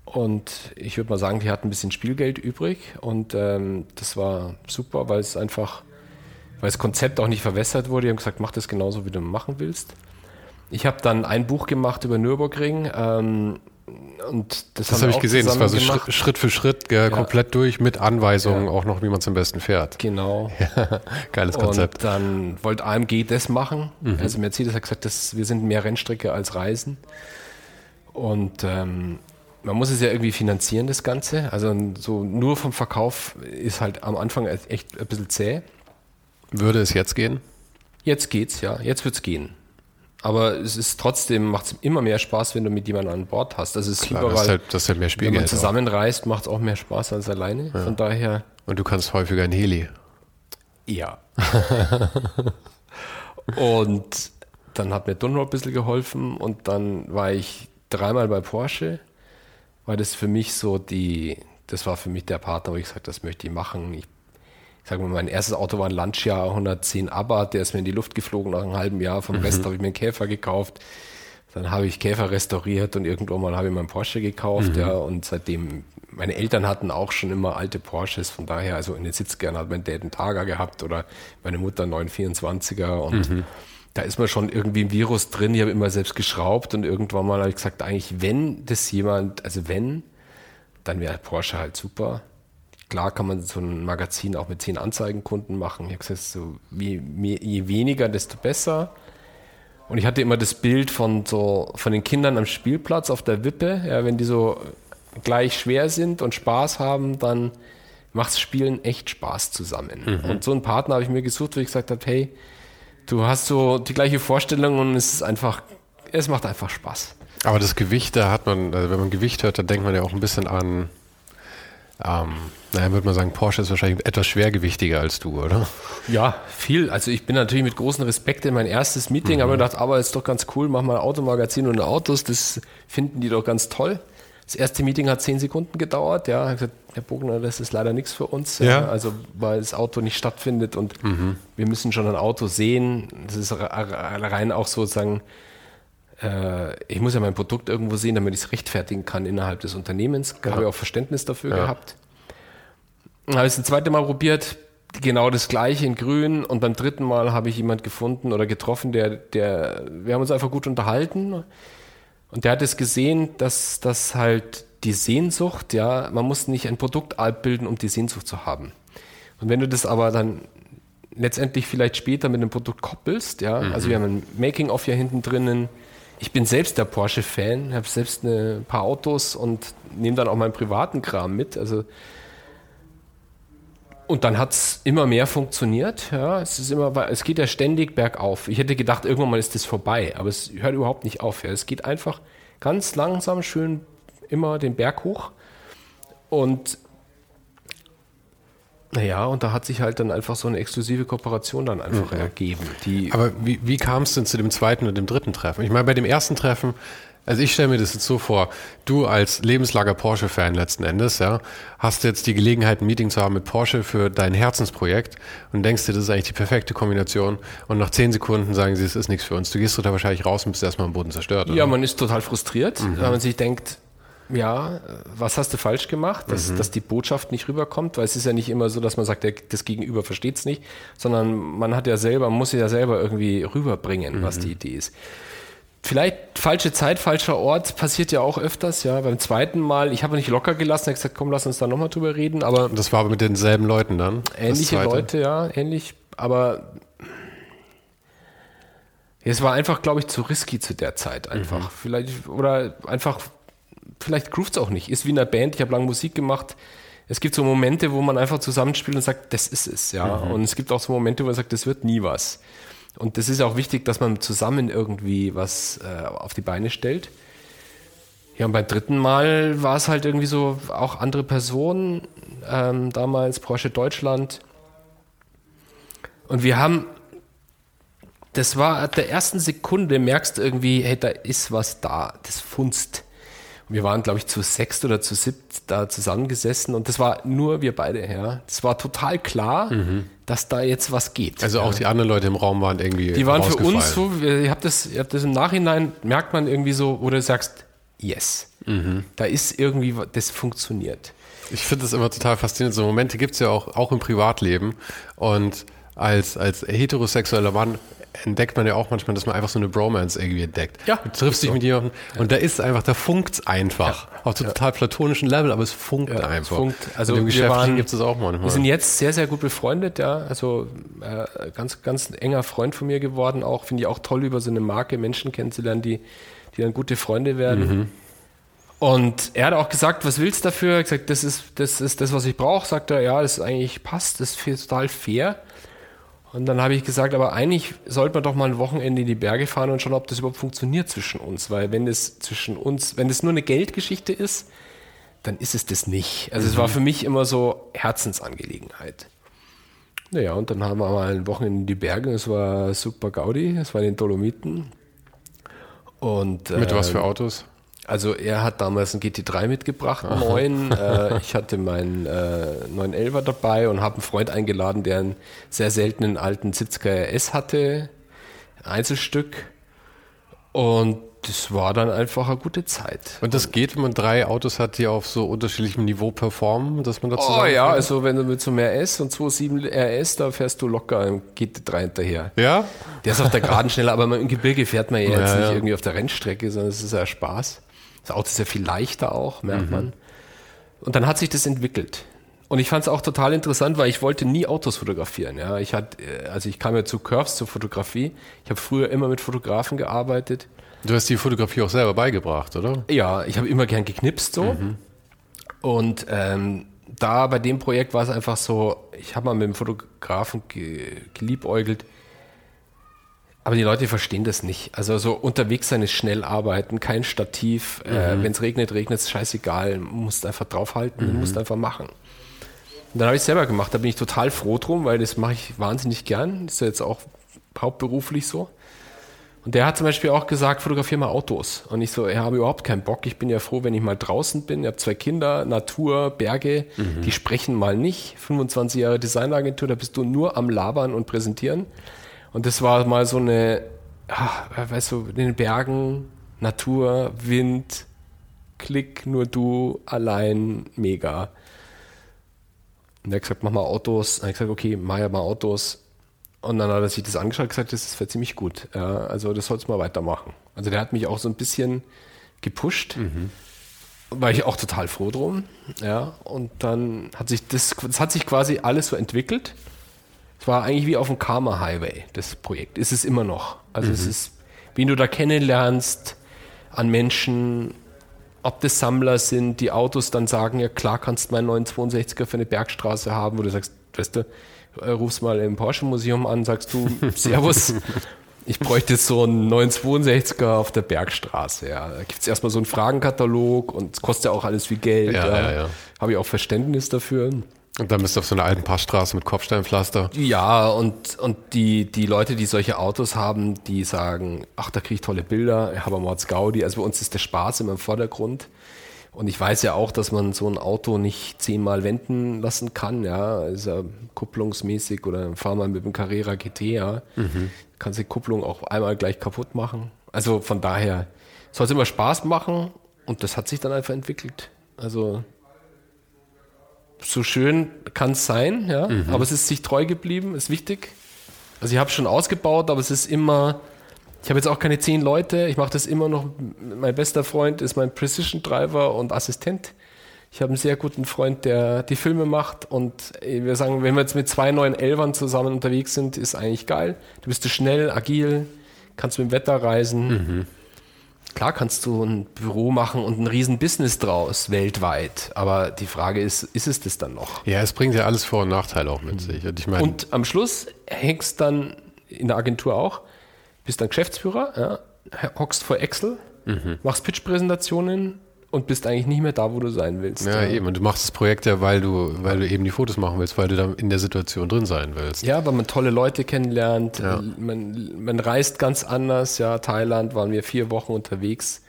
Und ich würde mal sagen, die hatten ein bisschen Spielgeld übrig. Und ähm, das war super, weil es einfach, weil das Konzept auch nicht verwässert wurde. Die haben gesagt, mach das genauso, wie du machen willst. Ich habe dann ein Buch gemacht über Nürburgring. Ähm, und das, Das habe ich gesehen. Das war so gemacht. Schritt für Schritt, gell, komplett durch mit Anweisungen Ja. auch noch, wie man zum besten fährt. Genau. [laughs] Geiles Konzept. Und dann wollte AMG das machen. Mhm. Also Mercedes hat gesagt, dass wir sind mehr Rennstrecke als Reisen. Und ähm, man muss es ja irgendwie finanzieren, das Ganze. Also so nur vom Verkauf ist halt am Anfang echt ein bisschen zäh. Würde es jetzt gehen? Jetzt geht's, ja. Jetzt wird's gehen. Aber es ist trotzdem, macht es immer mehr Spaß, wenn du mit jemandem an Bord hast. Das ist Klar, überall, das ist halt, das ist halt mehr wenn man Spielgeld. zusammenreist, macht es auch mehr Spaß als alleine. Von daher Und du kannst häufiger in Heli. Ja. [laughs] und dann hat mir Dunlop ein bisschen geholfen und dann war ich dreimal bei Porsche, weil das für mich so die, das war für mich der Partner, wo ich gesagt das möchte ich machen. Ich, ich sage mal, mein erstes Auto war ein Lancia 110 Abarth, der ist mir in die Luft geflogen nach einem halben Jahr. Vom Rest habe ich mir einen Käfer gekauft. Dann habe ich Käfer restauriert und irgendwann mal habe ich meinen Porsche gekauft, ja, und seitdem, meine Eltern hatten auch schon immer alte Porsches, von daher, also in den 70ern hat mein Dad einen Targa gehabt oder meine Mutter einen 924er und da ist man schon irgendwie ein Virus drin, ich habe immer selbst geschraubt und irgendwann mal habe ich gesagt, eigentlich, wenn das jemand, also wenn, dann wäre Porsche halt super. Klar kann man so ein Magazin auch mit zehn Anzeigenkunden machen. Ich habe gesagt, so, mehr- je weniger, desto besser. Und ich hatte immer das Bild von so von den Kindern am Spielplatz auf der Wippe. Ja, wenn die so gleich schwer sind und Spaß haben, dann macht's Spielen echt Spaß zusammen. Und so einen Partner habe ich mir gesucht, wo ich gesagt habe, hey, du hast so die gleiche Vorstellung und es ist einfach, es macht einfach Spaß. Aber das Gewicht, da hat man, also wenn man Gewicht hört, dann denkt man ja auch ein bisschen an, ähm, naja, würde man sagen, Porsche ist wahrscheinlich etwas schwergewichtiger als du, oder? Ja, viel. Also ich bin natürlich mit großem Respekt in mein erstes Meeting, aber gedacht, aber ist doch ganz cool, mach mal ein Automagazin und Autos, das finden die doch ganz toll. Das erste Meeting hat zehn Sekunden gedauert, ja. Ich gesagt, Herr Bogner, das ist leider nichts für uns, Ja. also weil das Auto nicht stattfindet und wir müssen schon ein Auto sehen. Das ist re- re- rein auch sozusagen, äh, ich muss ja mein Produkt irgendwo sehen, damit ich es rechtfertigen kann innerhalb des Unternehmens. Da habe ich auch Verständnis dafür Ja. gehabt. Dann habe ich es ein zweites Mal probiert, genau das gleiche in grün und beim dritten Mal habe ich jemand gefunden oder getroffen, der, der, wir haben uns einfach gut unterhalten und der hat es gesehen, dass das halt die Sehnsucht, ja, man muss nicht ein Produkt bilden, um die Sehnsucht zu haben. Und wenn du das aber dann letztendlich vielleicht später mit einem Produkt koppelst, ja, also wir haben ein Making-of hier hinten drinnen. Ich bin selbst der Porsche-Fan, habe selbst ein paar Autos und nehme dann auch meinen privaten Kram mit. Also und dann hat es immer mehr funktioniert. Ja, es, ist immer, es geht ja ständig bergauf. Ich hätte gedacht, irgendwann mal ist das vorbei, aber es hört überhaupt nicht auf. Ja. Es geht einfach ganz langsam, schön immer den Berg hoch. Und naja, und da hat sich halt dann einfach so eine exklusive Kooperation dann einfach ergeben. Die, Aber wie, wie kam es denn zu dem zweiten und dem dritten Treffen? Ich meine, bei dem ersten Treffen, also ich stelle mir das jetzt so vor, du als lebenslanger Porsche-Fan letzten Endes, ja, hast jetzt die Gelegenheit, ein Meeting zu haben mit Porsche für dein Herzensprojekt und denkst dir, das ist eigentlich die perfekte Kombination und nach zehn Sekunden sagen sie, es ist nichts für uns. Du gehst da wahrscheinlich raus und bist erstmal am Boden zerstört. Ja, man ist total frustriert, weil man sich denkt, ja, was hast du falsch gemacht, dass, dass die Botschaft nicht rüberkommt, weil es ist ja nicht immer so, dass man sagt, der, das Gegenüber versteht es nicht, sondern man hat ja selber, man muss ja selber irgendwie rüberbringen, was die Idee ist. Vielleicht falsche Zeit, falscher Ort, passiert ja auch öfters, ja. Beim zweiten Mal, ich habe nicht locker gelassen, habe gesagt, komm, lass uns da nochmal drüber reden, aber das war aber mit denselben Leuten dann. ähnliche. Leute, ja, ähnlich, aber es war einfach, glaube ich, zu risky zu der Zeit einfach. Vielleicht, oder einfach, vielleicht groovt es auch nicht. Ist wie in einer Band, ich habe lange Musik gemacht. Es gibt so Momente, wo man einfach zusammenspielt und sagt, das ist es, ja. Und es gibt auch so Momente, wo man sagt, das wird nie was. Und das ist auch wichtig, dass man zusammen irgendwie was äh, auf die Beine stellt. Ja, und beim dritten Mal war es halt irgendwie so auch andere Personen, ähm, damals Porsche Deutschland. Und wir haben, das war ab der ersten Sekunde, merkst du irgendwie, hey, da ist was da, das funzt. Wir waren, glaube ich, zu sechst oder zu siebt da zusammengesessen und das war nur wir beide, ja. Das war total klar, mhm. dass da jetzt was geht. Also auch ja. die anderen Leute im Raum waren irgendwie. Die waren für uns so, ihr habt das, ihr habt das im Nachhinein, merkt man irgendwie so, wo du sagst, yes. Mhm. Da ist irgendwie, das funktioniert. Ich finde das immer total faszinierend. So Momente gibt es ja auch, auch im Privatleben. Und als, als heterosexueller Mann entdeckt man ja auch manchmal, dass man einfach so eine Bromance irgendwie entdeckt. Ja. Du triffst dich so. mit jemandem ja. und da ist einfach, da funkt's einfach. Ja. Auf so total platonischen Level, aber es funkt ja, einfach. Es funkt. Also und im Geschäftlichen gibt es auch manchmal. Wir sind jetzt sehr, sehr gut befreundet, ja. Also äh, ganz, ganz enger Freund von mir geworden. Auch finde ich auch toll, über so eine Marke Menschen kennenzulernen, die, die dann gute Freunde werden. Mhm. Und er hat auch gesagt, was willst du dafür? Er hat gesagt, das ist das, ist das was ich brauche. Sagt er, ja, das ist eigentlich passt, das ist total fair. Und dann habe ich gesagt, aber eigentlich sollte man doch mal ein Wochenende in die Berge fahren und schauen, ob das überhaupt funktioniert zwischen uns. Weil wenn es zwischen uns, wenn es nur eine Geldgeschichte ist, dann ist es das nicht. Also mhm. es war für mich immer so Herzensangelegenheit. Naja, und dann haben wir mal ein Wochenende in die Berge, es war super Gaudi, es war in den Dolomiten. Und, Mit äh, was für ähm, Autos? Also er hat damals einen GT3 mitgebracht, einen neuen. [laughs] äh, ich hatte meinen äh, 911er dabei und habe einen Freund eingeladen, der einen sehr seltenen alten 70er S hatte, Einzelstück. Und das war dann einfach eine gute Zeit. Und das geht, wenn man drei Autos hat, die auf so unterschiedlichem Niveau performen, dass man dazu Oh ja, also wenn du mit so mehr S und 2.7 RS, da fährst du locker im GT3 hinterher. Ja? Der ist auf der Geraden schneller, aber im Gebirge fährt man ja jetzt ja, nicht ja. irgendwie auf der Rennstrecke, sondern es ist ja Spaß. Das Auto ist ja viel leichter auch, merkt mhm. man. Und dann hat sich das entwickelt. Und ich fand es auch total interessant, weil ich wollte nie Autos fotografieren. Ja, ich hatte, äh, also ich kam ja zu Curves zur Fotografie. Ich habe früher immer mit Fotografen gearbeitet. Du hast die Fotografie auch selber beigebracht, oder? Ja, ich habe immer gern geknipst so. Mhm. Und ähm, da bei dem Projekt war es einfach so, ich habe mal mit dem Fotografen geliebäugelt, aber die Leute verstehen das nicht. Also so unterwegs sein ist schnell arbeiten, kein Stativ. Äh, mhm. Äh, Wenn es regnet, regnet es scheißegal. Musst einfach draufhalten, mhm. musst einfach machen. Und dann habe ich es selber gemacht. Da bin ich total froh drum, weil das mache ich wahnsinnig gern. Ist ja jetzt auch hauptberuflich so. Und der hat zum Beispiel auch gesagt, fotografiere mal Autos. Und ich so, ich habe überhaupt keinen Bock. Ich bin ja froh, wenn ich mal draußen bin. Ich habe zwei Kinder, Natur, Berge, mhm. die sprechen mal nicht. 25 Jahre Designagentur, da bist du nur am Labern und präsentieren. Und das war mal so eine, ach, weißt du, in den Bergen, Natur, Wind, Klick, nur du, allein, mega. Und er hat gesagt, mach mal Autos. Dann habe ich gesagt, okay, mach ja mal Autos. Und dann hat er sich das angeschaut und gesagt, das ist ziemlich gut. Ja, also das sollst du mal weitermachen. Also der hat mich auch so ein bisschen gepusht. Mhm. War ich auch total froh drum. Ja, und dann hat sich das, das hat sich quasi alles so entwickelt. Es war eigentlich wie auf dem Karma Highway, das Projekt. Ist es immer noch. Also mhm. es ist, wie du da kennenlernst an Menschen, ob das Sammler sind, die Autos dann sagen, ja klar kannst du meinen 962er für eine Bergstraße haben, wo du sagst, weißt du, äh, rufst mal im Porsche Museum an, sagst du, [laughs] Servus, ich bräuchte so einen 962er auf der Bergstraße. Ja. Da gibt es erstmal so einen Fragenkatalog und es kostet ja auch alles viel Geld. Ja, ja. ja. Habe ich auch Verständnis dafür. Und dann bist du auf so einer alten Passstraße mit Kopfsteinpflaster. Ja, und, und die, die Leute, die solche Autos haben, die sagen, ach, da kriege ich tolle Bilder, ich habe Mords Gaudi. Also bei uns ist der Spaß immer im Vordergrund. Und ich weiß ja auch, dass man so ein Auto nicht zehnmal wenden lassen kann, ja. Ist ja kupplungsmäßig oder fahr mal mit dem Carrera GT, ja. Mhm. Kannst die Kupplung auch einmal gleich kaputt machen. Also von daher soll es immer Spaß machen und das hat sich dann einfach entwickelt. Also so schön kann es sein, ja, mhm. aber es ist sich treu geblieben, ist wichtig. Also ich habe schon ausgebaut, aber es ist immer, ich habe jetzt auch keine zehn Leute, ich mache das immer noch, mein bester Freund ist mein Precision Driver und Assistent. Ich habe einen sehr guten Freund, der die Filme macht und wir sagen, wenn wir jetzt mit zwei neuen Elfern zusammen unterwegs sind, ist eigentlich geil. Du bist du schnell, agil, kannst mit dem Wetter reisen. Mhm. Klar kannst du ein Büro machen und ein riesen Business draus weltweit, aber die Frage ist, ist es das dann noch? Ja, es bringt ja alles Vor- und Nachteile auch mit sich. Und, ich mein, und am Schluss hängst dann in der Agentur auch, bist dann Geschäftsführer, ja, hockst vor Excel, mhm. machst Pitch-Präsentationen, und bist eigentlich nicht mehr da, wo du sein willst. Ja, eben. Und du machst das Projekt ja, weil du, weil du eben die Fotos machen willst, weil du da in der Situation drin sein willst. Ja, weil man tolle Leute kennenlernt. Ja. Man, man reist ganz anders. Ja, Thailand waren wir vier Wochen unterwegs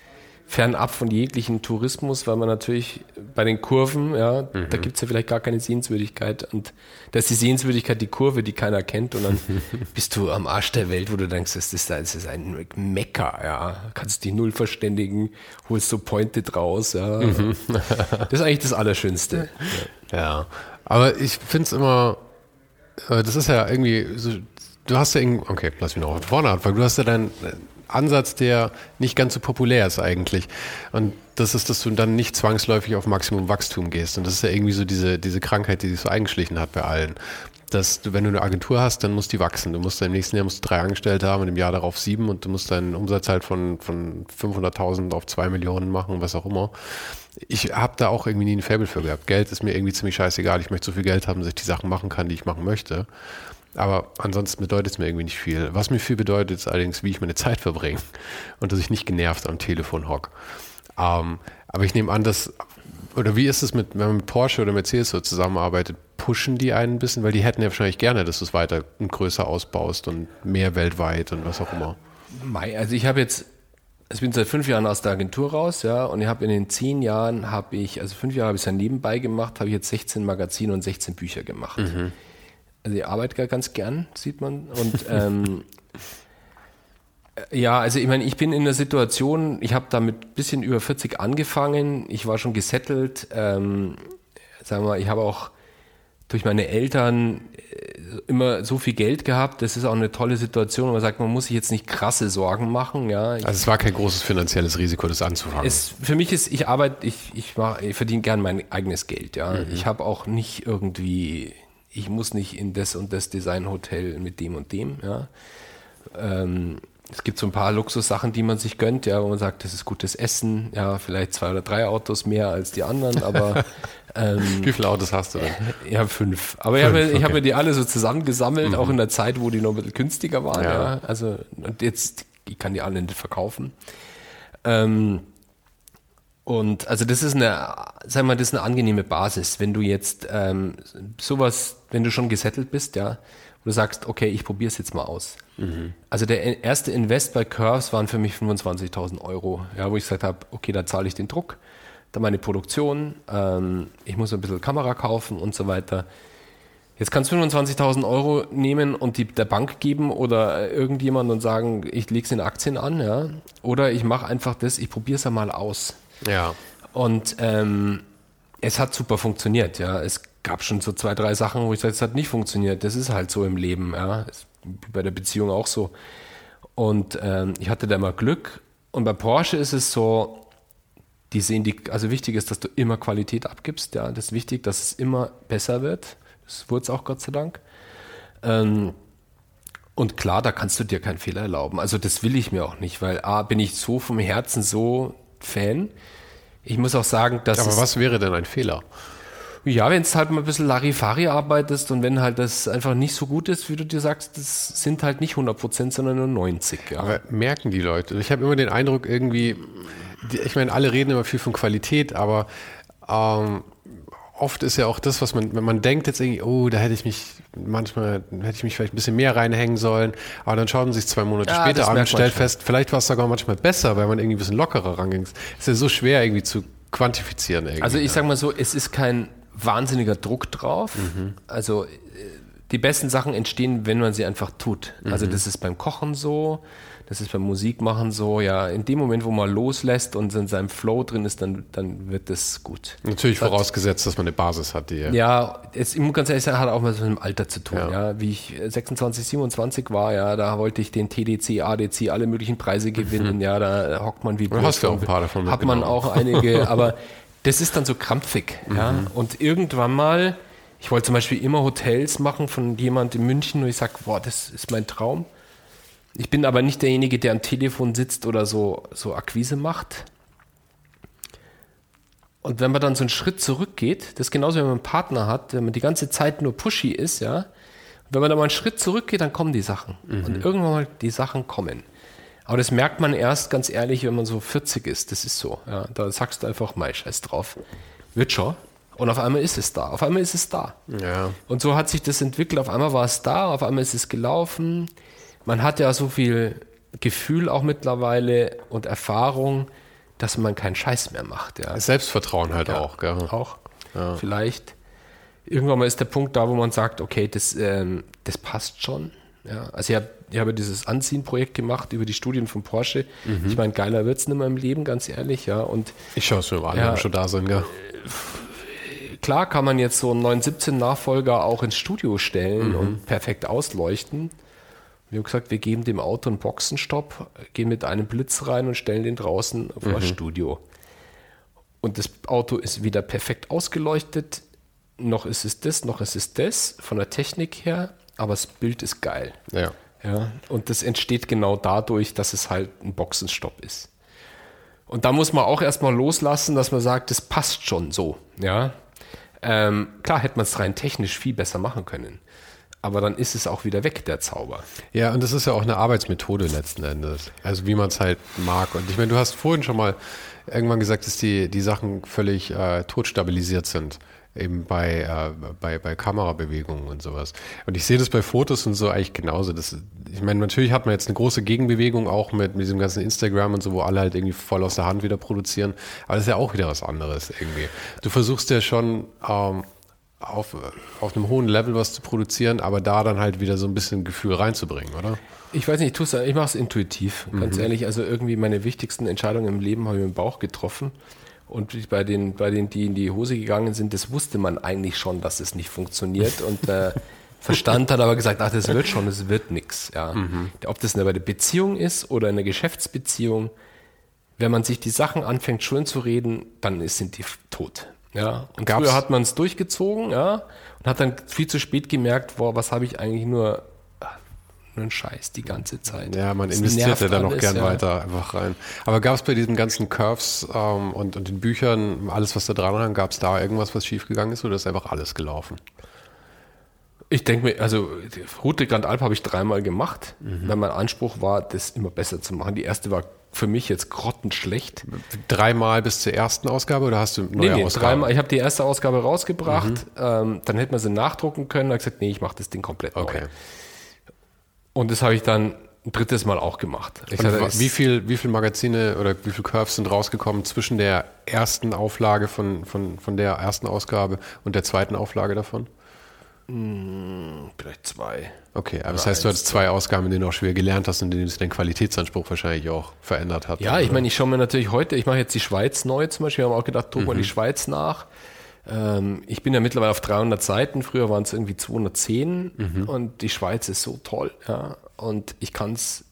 fernab von jeglichen Tourismus, weil man natürlich bei den Kurven, ja, mhm. da gibt es ja vielleicht gar keine Sehenswürdigkeit und da ist die Sehenswürdigkeit die Kurve, die keiner kennt und dann [laughs] bist du am Arsch der Welt, wo du denkst, das ist, das ist ein Mecker, ja, kannst dich null verständigen, holst so Pointed raus, ja. Mhm. das ist eigentlich das Allerschönste. Ja, [laughs] ja. aber ich finde es immer, äh, das ist ja irgendwie so, du hast ja irgendwie, okay, lass mich noch von vorne anfangen, du hast ja dein Ansatz, der nicht ganz so populär ist eigentlich. Und das ist, dass du dann nicht zwangsläufig auf Maximum Wachstum gehst. Und das ist ja irgendwie so diese, diese Krankheit, die sich so eingeschlichen hat bei allen. Dass du, wenn du eine Agentur hast, dann musst die wachsen. Du musst im nächsten Jahr musst du drei Angestellte haben und im Jahr darauf sieben und du musst deinen Umsatz halt von, von 500.000 auf zwei Millionen machen, was auch immer. Ich habe da auch irgendwie nie ein Faible für gehabt. Geld ist mir irgendwie ziemlich scheißegal. Ich möchte so viel Geld haben, dass ich die Sachen machen kann, die ich machen möchte. Aber ansonsten bedeutet es mir irgendwie nicht viel. Was mir viel bedeutet, ist allerdings, wie ich meine Zeit verbringe [laughs] und dass ich nicht genervt am Telefon hocke. Ähm, aber ich nehme an, dass, oder wie ist es mit, wenn man mit Porsche oder Mercedes so zusammenarbeitet, pushen die einen ein bisschen, weil die hätten ja wahrscheinlich gerne, dass du es weiter und größer ausbaust und mehr weltweit und was auch immer. Also ich habe jetzt, ich bin seit fünf Jahren aus der Agentur raus, ja, und ich habe in den zehn Jahren, habe ich, also fünf Jahre habe ich es ja nebenbei gemacht, habe ich jetzt 16 Magazine und 16 Bücher gemacht. Mhm. Also ich arbeite ganz gern, sieht man. Und ähm, ja, also ich meine, ich bin in der Situation, ich habe da mit bisschen über 40 angefangen, ich war schon gesettelt, ähm, sagen wir mal, ich habe auch durch meine Eltern äh, immer so viel Geld gehabt. Das ist auch eine tolle Situation. Man sagt, man muss sich jetzt nicht krasse Sorgen machen. Ja. Ich, also es war kein großes finanzielles Risiko, das anzufangen. Es, für mich ist, ich arbeite, ich, ich, mach, ich verdiene gern mein eigenes Geld. Ja. Mhm. Ich habe auch nicht irgendwie ich muss nicht in das und das Designhotel mit dem und dem. Ja. Ähm, es gibt so ein paar Luxussachen, die man sich gönnt, ja, wo man sagt, das ist gutes Essen, ja, vielleicht zwei oder drei Autos mehr als die anderen, aber [laughs] ähm, wie viele Autos hast du denn? Ja, fünf. Aber fünf, ich habe okay. hab mir die alle so zusammengesammelt, mhm. auch in der Zeit, wo die noch ein bisschen günstiger waren. Ja. ja. Also und jetzt, ich kann die alle nicht verkaufen. Ähm, und also das ist eine, sag mal, das ist eine angenehme Basis, wenn du jetzt ähm, sowas, wenn du schon gesettelt bist, ja, und du sagst, okay, ich probiere es jetzt mal aus. Mhm. Also der erste Invest bei Curves waren für mich 25.000 Euro, ja, wo ich gesagt habe, okay, da zahle ich den Druck, dann meine Produktion, ähm, ich muss ein bisschen Kamera kaufen und so weiter. Jetzt kannst du 25.000 Euro nehmen und die der Bank geben oder irgendjemand und sagen, ich lege es in Aktien an, ja, oder ich mache einfach das, ich probiere es ja mal aus. Ja. Und ähm, es hat super funktioniert, ja. Es gab schon so zwei, drei Sachen, wo ich sage, es hat nicht funktioniert. Das ist halt so im Leben, ja. Ist bei der Beziehung auch so. Und ähm, ich hatte da immer Glück. Und bei Porsche ist es so, die sehen die, also wichtig ist, dass du immer Qualität abgibst, ja. Das ist wichtig, dass es immer besser wird. Das wurde es auch Gott sei Dank. Ähm, und klar, da kannst du dir keinen Fehler erlauben. Also das will ich mir auch nicht, weil A, bin ich so vom Herzen so Fan. Ich muss auch sagen, dass. Aber was wäre denn ein Fehler? Ja, wenn es halt mal ein bisschen Larifari arbeitest und wenn halt das einfach nicht so gut ist, wie du dir sagst, das sind halt nicht 100 Prozent, sondern nur 90. Ja. Aber merken die Leute? Ich habe immer den Eindruck, irgendwie, ich meine, alle reden immer viel von Qualität, aber ähm, oft ist ja auch das, was man, wenn man denkt jetzt irgendwie, oh, da hätte ich mich, manchmal hätte ich mich vielleicht ein bisschen mehr reinhängen sollen, aber dann schaut man sich zwei Monate ja, später an und stellt fest, vielleicht war es sogar manchmal besser, weil man irgendwie ein bisschen lockerer ranging. Ist ja so schwer irgendwie zu quantifizieren. Irgendwie. Also ich sage mal so, es ist kein wahnsinniger Druck drauf. Mhm. Also äh, die besten Sachen entstehen, wenn man sie einfach tut. Also mhm. das ist beim Kochen so, das ist beim Musikmachen so, ja, in dem Moment, wo man loslässt und in seinem Flow drin ist, dann, dann wird das gut. Natürlich das vorausgesetzt, dass man eine Basis hat, die. Ja, es, ich muss ganz ehrlich sagen, hat auch was mit dem Alter zu tun, ja. ja. Wie ich 26, 27 war, ja, da wollte ich den TDC, ADC, alle möglichen Preise gewinnen, mhm. ja, da hockt man wie Du hast ja auch ein paar davon Hat man auch einige, [laughs] aber das ist dann so krampfig, mhm. ja. Und irgendwann mal, ich wollte zum Beispiel immer Hotels machen von jemand in München und ich sage, boah, das ist mein Traum. Ich bin aber nicht derjenige, der am Telefon sitzt oder so, so Akquise macht. Und wenn man dann so einen Schritt zurückgeht, das ist genauso, wenn man einen Partner hat, wenn man die ganze Zeit nur pushy ist, ja. Und wenn man da mal einen Schritt zurückgeht, dann kommen die Sachen. Mhm. Und irgendwann mal die Sachen kommen. Aber das merkt man erst ganz ehrlich, wenn man so 40 ist. Das ist so. Ja, da sagst du einfach, mal scheiß drauf. Wird schon. Und auf einmal ist es da. Auf einmal ist es da. Ja. Und so hat sich das entwickelt. Auf einmal war es da, auf einmal ist es gelaufen. Man hat ja so viel Gefühl auch mittlerweile und Erfahrung, dass man keinen Scheiß mehr macht. Ja. Selbstvertrauen halt Ja, auch, gell? Auch. Vielleicht. Irgendwann mal ist der Punkt da, wo man sagt, okay, das, ähm, das passt schon. Ja, also ich habe ich habe dieses Anziehen-Projekt gemacht über die Studien von Porsche. Ich meine, geiler wird es nicht mehr im Leben, ganz ehrlich. Ja. Und Ich schaue es mir mal an, Ja. schon da sind, gell? klar kann man jetzt so einen 917-Nachfolger auch ins Studio stellen und perfekt ausleuchten. Wir haben gesagt, wir geben dem Auto einen Boxenstopp, gehen mit einem Blitz rein und stellen den draußen vor das Studio. Und das Auto ist wieder perfekt ausgeleuchtet. Noch ist es das, noch ist es das, von der Technik her, aber das Bild ist geil. Ja. Ja, und das entsteht genau dadurch, dass es halt ein Boxenstopp ist. Und da muss man auch erstmal loslassen, dass man sagt, das passt schon so. Ja, ähm, klar hätte man es rein technisch viel besser machen können. Aber dann ist es auch wieder weg, der Zauber. Ja, und das ist ja auch eine Arbeitsmethode letzten Endes. Also wie man es halt mag. Und ich meine, du hast vorhin schon mal irgendwann gesagt, dass die, die Sachen völlig äh, totstabilisiert sind. Eben bei, äh, bei, bei Kamerabewegungen und sowas. Und ich sehe das bei Fotos und so eigentlich genauso. Das, ich meine, natürlich hat man jetzt eine große Gegenbewegung auch mit, mit diesem ganzen Instagram und so, wo alle halt irgendwie voll aus der Hand wieder produzieren. Aber das ist ja auch wieder was anderes irgendwie. Du versuchst ja schon ähm, auf, auf einem hohen Level was zu produzieren, aber da dann halt wieder so ein bisschen Gefühl reinzubringen, oder? Ich weiß nicht, ich, ich mache es intuitiv, ganz ehrlich. Also irgendwie meine wichtigsten Entscheidungen im Leben habe ich mit dem Bauch getroffen. Und bei den, bei den, die in die Hose gegangen sind, das wusste man eigentlich schon, dass es nicht funktioniert. Und der [laughs] Verstand hat aber gesagt, ach, das wird schon, das wird nix. Ja. Ob das eine Beziehung ist oder eine Geschäftsbeziehung, wenn man sich die Sachen anfängt schön zu reden, dann sind die tot. Ja. Und Gab's- früher hat man es durchgezogen, ja, und hat dann viel zu spät gemerkt, boah, was habe ich eigentlich nur, einen Scheiß die ganze Zeit. Ja, man Das investiert ja dann noch gern ja. weiter einfach rein. Aber gab es bei diesen ganzen Curves ähm, und, und den Büchern, alles, was da dran hang, gab es da irgendwas, was schiefgegangen ist oder ist einfach alles gelaufen? Ich denke mir, also Route Grand Alp habe ich dreimal gemacht, Mhm. weil mein Anspruch war, das immer besser zu machen. Die erste war für mich jetzt grottenschlecht. Dreimal bis zur ersten Ausgabe oder hast du neue Nee, nee, Ausgaben? dreimal. Ich habe die erste Ausgabe rausgebracht, Mhm. ähm, dann hätte man sie nachdrucken können. Da habe ich gesagt, nee, ich mache das Ding komplett Okay. neu. Und das habe ich dann ein drittes Mal auch gemacht. Hatte, wie viel, wie viel Magazine oder wie viel Curves sind rausgekommen zwischen der ersten Auflage von, von, von der ersten Ausgabe und der zweiten Auflage davon? Vielleicht zwei. Okay, aber das heißt, du hattest zwei Ausgaben, in denen du auch schwer gelernt hast und in denen sich dein Qualitätsanspruch wahrscheinlich auch verändert hat. Ja, ich meine, ich schaue mir natürlich heute, ich mache jetzt die Schweiz neu zum Beispiel, wir haben auch gedacht, druck mal die Schweiz nach. Ähm, ich bin ja mittlerweile auf 300 Seiten, früher waren es irgendwie 210 und die Schweiz ist so toll. Ja. Und ich kann es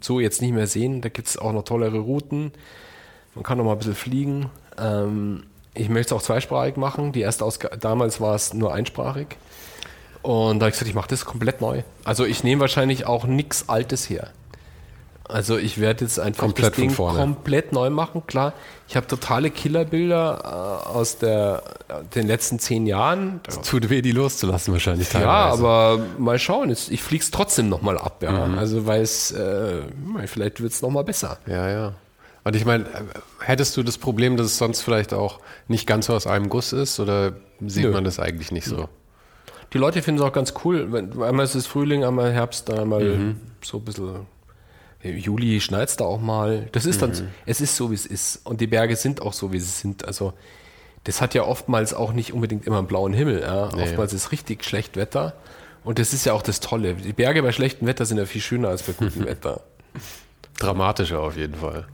so jetzt nicht mehr sehen, da gibt es auch noch tollere Routen. Man kann noch mal ein bisschen fliegen. Ähm, ich möchte es auch zweisprachig machen. Die erste Ausgabe, damals war es nur einsprachig. Und da habe ich gesagt, ich mache das komplett neu. Also ich nehme wahrscheinlich auch nichts Altes her. Also ich werde jetzt einfach Komplett das Ding komplett neu machen. Klar, ich habe totale Killerbilder äh, aus der, äh, den letzten zehn Jahren. Tut weh, die loszulassen wahrscheinlich Ja, teilweise. aber mal schauen. Jetzt, ich flieg's trotzdem nochmal ab. Ja. Mhm. Also weil es, äh, vielleicht wird's noch nochmal besser. Ja, ja. Und ich meine, hättest du das Problem, dass es sonst vielleicht auch nicht ganz so aus einem Guss ist oder sieht Nö. man das eigentlich nicht so? Die Leute finden es auch ganz cool. Einmal ist es Frühling, einmal Herbst, dann einmal Mhm. so ein bisschen. Juli schneit da auch mal. Das ist dann, Mhm. es ist so, wie es ist. Und die Berge sind auch so, wie sie sind. Also, das hat ja oftmals auch nicht unbedingt immer einen blauen Himmel. Ja. Nee. Oftmals ist richtig schlecht Wetter. Und das ist ja auch das Tolle. Die Berge bei schlechtem Wetter sind ja viel schöner als bei gutem [laughs] Wetter. Dramatischer auf jeden Fall.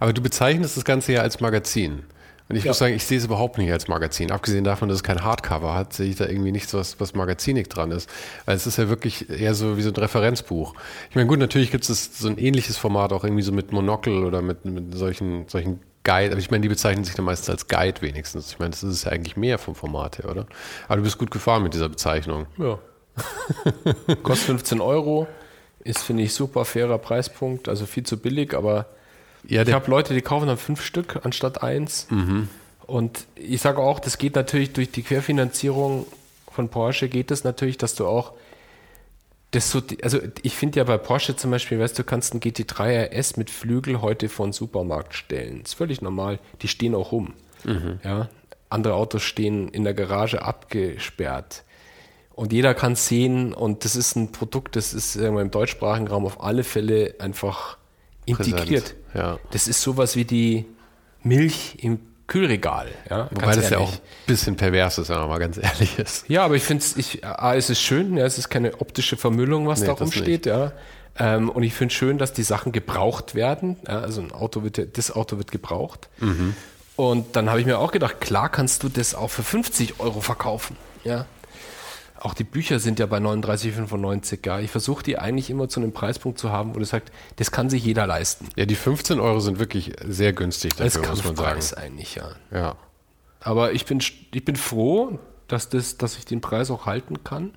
Aber du bezeichnest das Ganze ja als Magazin. Und ich Ja. muss sagen, ich sehe es überhaupt nicht als Magazin. Abgesehen davon, dass es kein Hardcover hat, sehe ich da irgendwie nichts, was, was magazinig dran ist. Weil es ist ja wirklich eher so wie so ein Referenzbuch. Ich meine, gut, natürlich gibt es so ein ähnliches Format auch irgendwie so mit Monokel oder mit, mit solchen, solchen Guide. Aber ich meine, die bezeichnen sich dann meistens als Guide wenigstens. Ich meine, das ist ja eigentlich mehr vom Format her, oder? Aber du bist gut gefahren mit dieser Bezeichnung. Ja. [laughs] Kostet 15 Euro. Ist, finde ich, super fairer Preispunkt. Also viel zu billig, aber Ja, ich habe Leute, die kaufen dann fünf Stück anstatt eins. Und ich sage auch, das geht natürlich durch die Querfinanzierung von Porsche, geht es natürlich, dass du auch das so, also ich finde ja bei Porsche zum Beispiel, weißt du, kannst einen GT3 RS mit Flügel heute vor den Supermarkt stellen. ist völlig normal. Die stehen auch rum. Mhm. Ja. Andere Autos stehen in der Garage abgesperrt. Und jeder kann sehen und das ist ein Produkt, das ist im deutschsprachigen Raum auf alle Fälle einfach integriert. ja. Das ist sowas wie die Milch im Kühlregal. Ja, Wobei das ehrlich. ja auch ein bisschen pervers ist, wenn man mal ganz ehrlich ist. Ja, aber ich finde es, A, es ist schön, ja, es ist keine optische Vermüllung, was nee, da rumsteht, ja. Ähm, und ich finde schön, dass die Sachen gebraucht werden. Ja, also ein Auto wird, das Auto wird gebraucht. Mhm. Und dann habe ich mir auch gedacht, klar kannst du das auch für 50 Euro verkaufen. Ja. Auch die Bücher sind ja bei 39,95. Ja. Ich versuche die eigentlich immer zu einem Preispunkt zu haben, wo du sagst, das kann sich jeder leisten. Ja, die 15 Euro sind wirklich sehr günstig dafür, das muss man sagen. Eigentlich, ja. Ja. Aber ich bin, ich bin froh, dass, das, dass ich den Preis auch halten kann.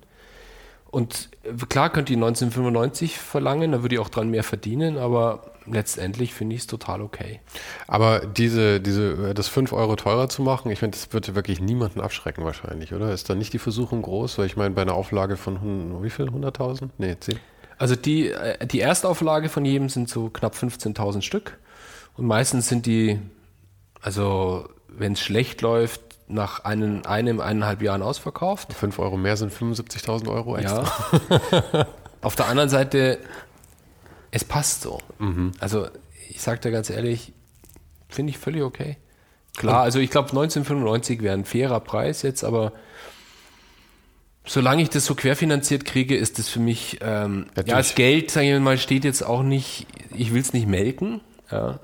Und klar könnte ich 1995 verlangen, da würde ich auch dran mehr verdienen, aber letztendlich finde ich es total okay. Aber diese, diese, das 5 Euro teurer zu machen, ich meine, das würde wirklich niemanden abschrecken wahrscheinlich, oder? Ist da nicht die Versuchung groß? Weil ich meine, bei einer Auflage von wie viel? 100.000? Nee, 10? Also die, äh, die Erstauflage von jedem sind so knapp 15.000 Stück. Und meistens sind die, also wenn es schlecht läuft, nach einem, einem, eineinhalb Jahren ausverkauft. 5 Euro mehr sind 75.000 Euro extra. Ja. [laughs] [laughs] Auf der anderen Seite, es passt so. Mhm. Also ich sage dir ganz ehrlich, finde ich völlig okay. Klar, also ich glaube 1995 wäre ein fairer Preis jetzt, aber solange ich das so querfinanziert kriege, ist das für mich, ähm, ja, das Geld, sage ich mal, steht jetzt auch nicht, ich will es nicht melken. Ja,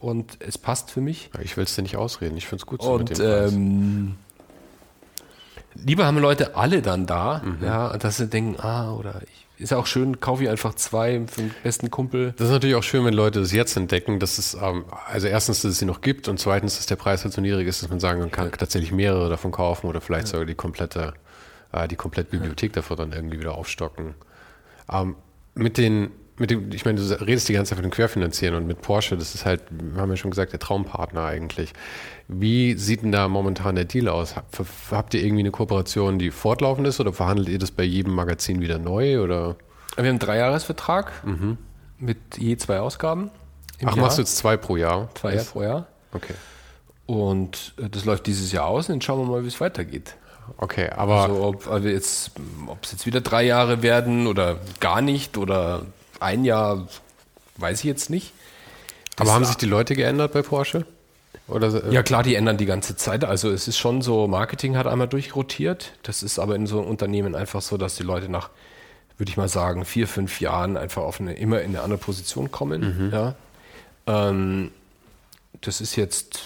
und es passt für mich. Ich will es dir nicht ausreden, ich finde es gut so und, mit dem Preis. Ähm, lieber haben Leute alle dann da, mhm. ja, dass sie denken, ah, oder ich, ist ja auch schön, kaufe ich einfach zwei für den besten Kumpel. Das ist natürlich auch schön, wenn Leute das jetzt entdecken, dass es, ähm, also erstens, dass es sie noch gibt und zweitens, dass der Preis halt so niedrig ist, dass man sagen kann, ja. tatsächlich mehrere davon kaufen oder vielleicht ja. sogar die komplette, äh, die komplette Bibliothek ja. davor dann irgendwie wieder aufstocken. Ähm, mit den mit dem, ich meine, du redest die ganze Zeit von dem Querfinanzieren und mit Porsche, das ist halt, wir haben ja schon gesagt, der Traumpartner eigentlich. Wie sieht denn da momentan der Deal aus? Habt ihr irgendwie eine Kooperation, die fortlaufend ist oder verhandelt ihr das bei jedem Magazin wieder neu? Oder? Wir haben einen Dreijahresvertrag mhm. mit je zwei Ausgaben. Ach, Jahr. machst du jetzt zwei pro Jahr? Zwei Jahre pro Jahr. Okay. Und äh, das läuft dieses Jahr aus und dann schauen wir mal, wie es weitergeht. Okay, aber. Also ob also jetzt, ob es jetzt wieder drei Jahre werden oder gar nicht oder ein Jahr weiß ich jetzt nicht. Das Aber haben sich die Leute geändert bei Porsche? Oder, äh ja klar, die ändern die ganze Zeit. Also es ist schon so, Marketing hat einmal durchrotiert. Das ist aber in so einem Unternehmen einfach so, dass die Leute nach, würde ich mal sagen, vier, fünf Jahren einfach auf eine, immer in eine andere Position kommen. Mhm. Ja. Ähm, das ist jetzt,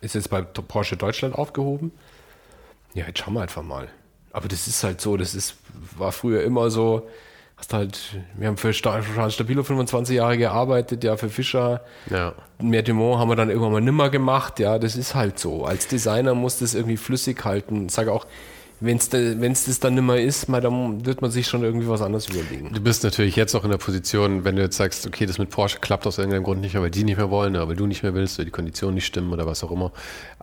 ist jetzt bei Porsche Deutschland aufgehoben. Ja, jetzt schauen wir einfach mal. Aber das ist halt so, das ist, war früher immer so, hast halt, wir haben für Stabilo 25 Jahre gearbeitet, ja, für Fischer. Ja. Mehr Dumont haben wir dann irgendwann mal nimmer gemacht, ja, das ist halt so. Als Designer muss das irgendwie flüssig halten. Ich sage auch, wenn es das dann nimmer ist, mal, dann wird man sich schon irgendwie was anderes überlegen. Du bist natürlich jetzt auch in der Position, wenn du jetzt sagst, okay, das mit Porsche klappt aus irgendeinem Grund nicht mehr, weil die nicht mehr wollen, oder weil du nicht mehr willst, oder die Konditionen nicht stimmen oder was auch immer,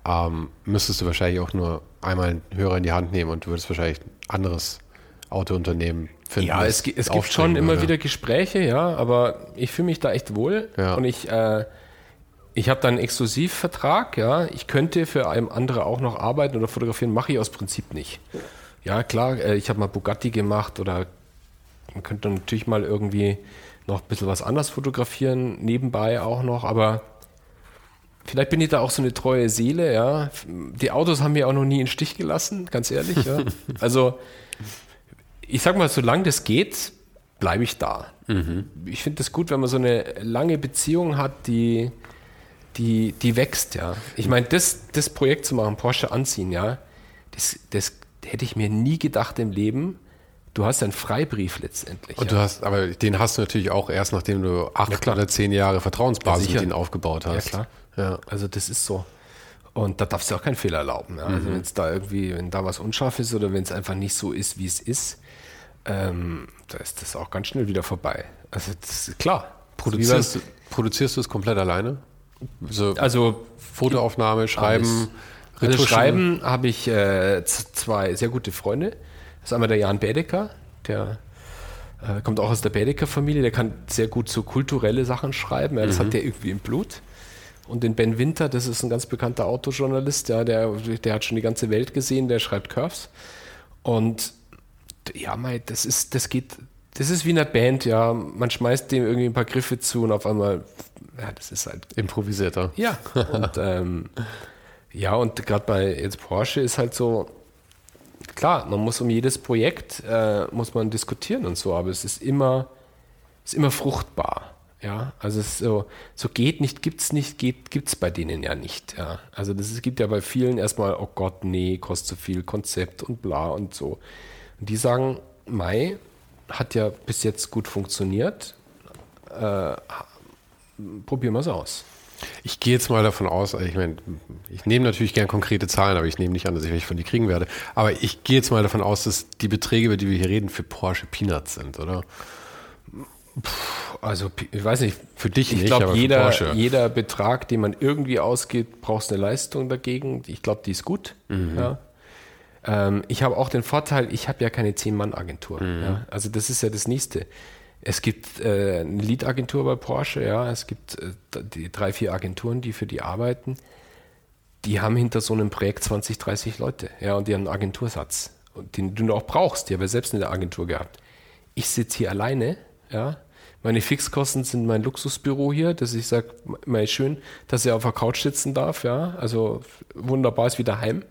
ähm, müsstest du wahrscheinlich auch nur einmal einen Hörer in die Hand nehmen und du würdest wahrscheinlich ein anderes Autounternehmen finden. Ja, es, es gibt schon immer wieder Gespräche, ja, aber ich fühle mich da echt wohl ja. und ich, äh, ich habe da einen Exklusivvertrag, ja. Ich könnte für einem andere auch noch arbeiten oder fotografieren, mache ich aus Prinzip nicht. Ja, klar, äh, ich habe mal Bugatti gemacht oder man könnte natürlich mal irgendwie noch ein bisschen was anders fotografieren, nebenbei auch noch, aber vielleicht bin ich da auch so eine treue Seele, ja. Die Autos haben mir auch noch nie in Stich gelassen, ganz ehrlich, ja. [laughs] Also ich sag mal, solange das geht, bleibe ich da. Mhm. Ich finde es gut, wenn man so eine lange Beziehung hat, die, die, die wächst, ja. Ich meine, das, das Projekt zu machen, Porsche anziehen, ja, das, das hätte ich mir nie gedacht im Leben. Du hast einen Freibrief letztendlich. Und ja. du hast, aber den hast du natürlich auch erst, nachdem du acht ja, oder zehn Jahre Vertrauensbasis ja, mit ihnen aufgebaut hast. Ja, klar. Ja. Also das ist so. Und da darfst du auch keinen Fehler erlauben. Ja. Also mhm. wenn es da irgendwie, wenn da was unscharf ist oder wenn es einfach nicht so ist, wie es ist, ähm, da ist das auch ganz schnell wieder vorbei. Also klar. Produzierst, produzierst du es komplett alleine? So also Fotoaufnahme, Schreiben, alles. Also Schreiben habe ich äh, zwei sehr gute Freunde. Das ist einmal der Jan Bedecker, der Äh, kommt auch aus der Baedeker-Familie, der kann sehr gut so kulturelle Sachen schreiben. Ja, das mhm. hat der irgendwie im Blut. Und den Ben Winter, das ist ein ganz bekannter Autojournalist, ja, der, der hat schon die ganze Welt gesehen, der schreibt Curves. Und ja, mei, das ist, das geht, das ist wie eine Band, ja. Man schmeißt dem irgendwie ein paar Griffe zu und auf einmal, ja, das ist halt. Improvisierter. Ja. Und ähm, ja, und gerade bei jetzt Porsche ist halt so, klar, man muss um jedes Projekt äh, muss man diskutieren und so, aber es ist immer, ist immer fruchtbar. Ja, also es so, so geht nicht, gibt's nicht, geht, gibt's bei denen ja nicht. Ja, also das es gibt ja bei vielen erstmal, oh Gott, nee, kostet zu viel Konzept und bla und so. Die sagen, Mai hat ja bis jetzt gut funktioniert. Äh, probieren wir es aus. Ich gehe jetzt mal davon aus, ich meine, ich nehme natürlich gern konkrete Zahlen, aber ich nehme nicht an, dass ich welche von die kriegen werde. Aber ich gehe jetzt mal davon aus, dass die Beträge, über die wir hier reden, für Porsche Peanuts sind, oder? Also, ich weiß nicht, für dich ich nicht. Ich glaube, jeder, jeder Betrag, den man irgendwie ausgeht, brauchst eine Leistung dagegen. Ich glaube, die ist gut. Mhm. Ja. Ähm, ich habe auch den Vorteil, ich habe ja keine Zehn-Mann-Agentur. Mhm. Ja. Also, das ist ja das Nächste. Es gibt äh, eine Lead-Agentur bei Porsche, ja. Es gibt äh, die drei, vier Agenturen, die für die arbeiten. Die haben hinter so einem Projekt 20, 30 Leute, ja, und die haben einen Agentursatz, den du auch brauchst. Die habe ja selbst in der Agentur gehabt. Ich sitze hier alleine, ja. Meine Fixkosten sind mein Luxusbüro hier, dass ich sage, mal schön, dass ich auf der Couch sitzen darf, ja. Also wunderbar ist wie daheim.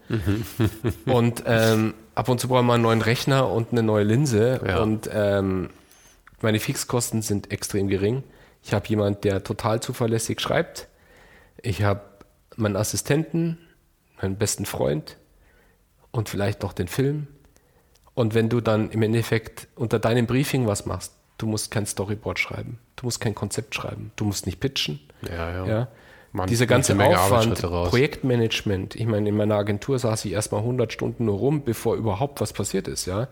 [laughs] und ähm, ab und zu brauchen wir einen neuen Rechner und eine neue Linse. Ja. Und ähm, meine Fixkosten sind extrem gering. Ich habe jemanden, der total zuverlässig schreibt. Ich habe meinen Assistenten, meinen besten Freund und vielleicht noch den Film. Und wenn du dann im Endeffekt unter deinem Briefing was machst, Du musst kein Storyboard schreiben. Du musst kein Konzept schreiben. Du musst nicht pitchen. Ja, ja. ja? Man, Dieser ganze Aufwand, Projektmanagement. Ich meine, in meiner Agentur saß ich erstmal 100 Stunden nur rum, bevor überhaupt was passiert ist. Ja?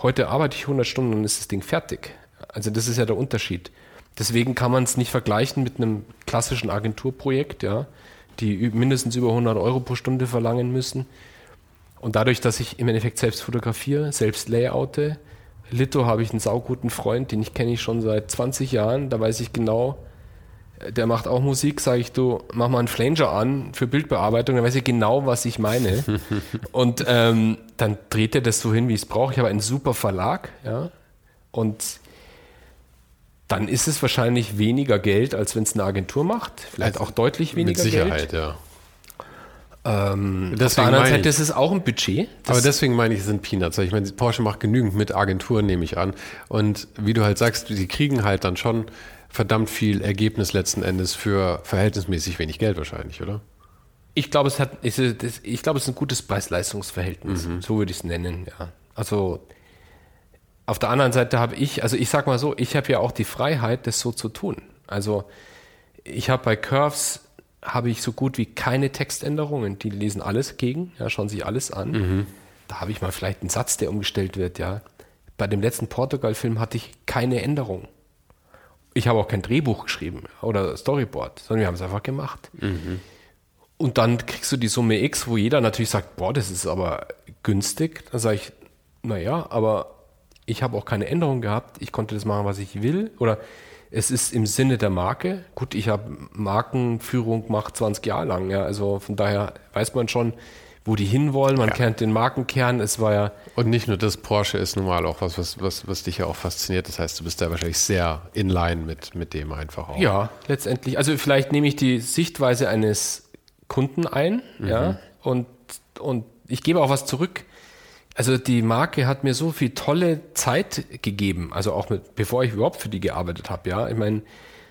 Heute arbeite ich 100 Stunden und ist das Ding fertig. Also das ist ja der Unterschied. Deswegen kann man es nicht vergleichen mit einem klassischen Agenturprojekt, ja, die mindestens über 100 Euro pro Stunde verlangen müssen. Und dadurch, dass ich im Endeffekt selbst fotografiere, selbst layoute, Lito habe ich einen sauguten Freund, den ich kenne ich schon seit 20 Jahren. Da weiß ich genau, äh, der macht auch Musik, sage ich, du mach mal einen Flanger an für Bildbearbeitung, dann weiß ich genau, was ich meine. [laughs] und ähm, dann dreht er das so hin, wie ich es brauche. Ich habe einen super Verlag, ja. Und dann ist es wahrscheinlich weniger Geld, als wenn es eine Agentur macht. Vielleicht also auch deutlich weniger Geld. Mit Sicherheit, Geld. ja. Ähm, auf der anderen Seite ist es auch ein Budget. Aber deswegen meine ich, es sind Peanuts. Ich meine, Porsche macht genügend mit Agenturen, nehme ich an. Und wie du halt sagst, sie kriegen halt dann schon verdammt viel Ergebnis letzten Endes für verhältnismäßig wenig Geld wahrscheinlich, oder? Ich glaube, es hat, ich glaube, es ist ein gutes Preis-Leistungs-Verhältnis. Mhm. So würde ich es nennen, ja. Also, auf der anderen Seite habe ich, also ich sag mal so, ich habe ja auch die Freiheit, das so zu tun. Also, ich habe bei Curves habe ich so gut wie keine Textänderungen. Die lesen alles gegen, ja, schauen sich alles an. Mhm. Da habe ich mal vielleicht einen Satz, der umgestellt wird, ja. Bei dem letzten Portugal-Film hatte ich keine Änderung. Ich habe auch kein Drehbuch geschrieben oder Storyboard, sondern wir haben es einfach gemacht. Mhm. Und dann kriegst du die Summe X, wo jeder natürlich sagt, boah, das ist aber günstig. Dann sage ich, naja, aber ich habe auch keine Änderung gehabt. Ich konnte das machen, was ich will. Oder es ist im Sinne der Marke. Gut, ich habe Markenführung gemacht 20 Jahre lang, ja, also von daher weiß man schon, wo die hinwollen. Man ja. kennt den Markenkern. Es war ja. Und nicht nur das, Porsche ist nun mal auch was, was, was, was dich ja auch fasziniert. Das heißt, du bist da wahrscheinlich sehr in line mit, mit dem einfach auch. Ja, letztendlich. Also vielleicht nehme ich die Sichtweise eines Kunden ein, mhm. ja, und, und ich gebe auch was zurück also die Marke hat mir so viel tolle Zeit gegeben, also auch mit, bevor ich überhaupt für die gearbeitet habe, ja. Ich meine,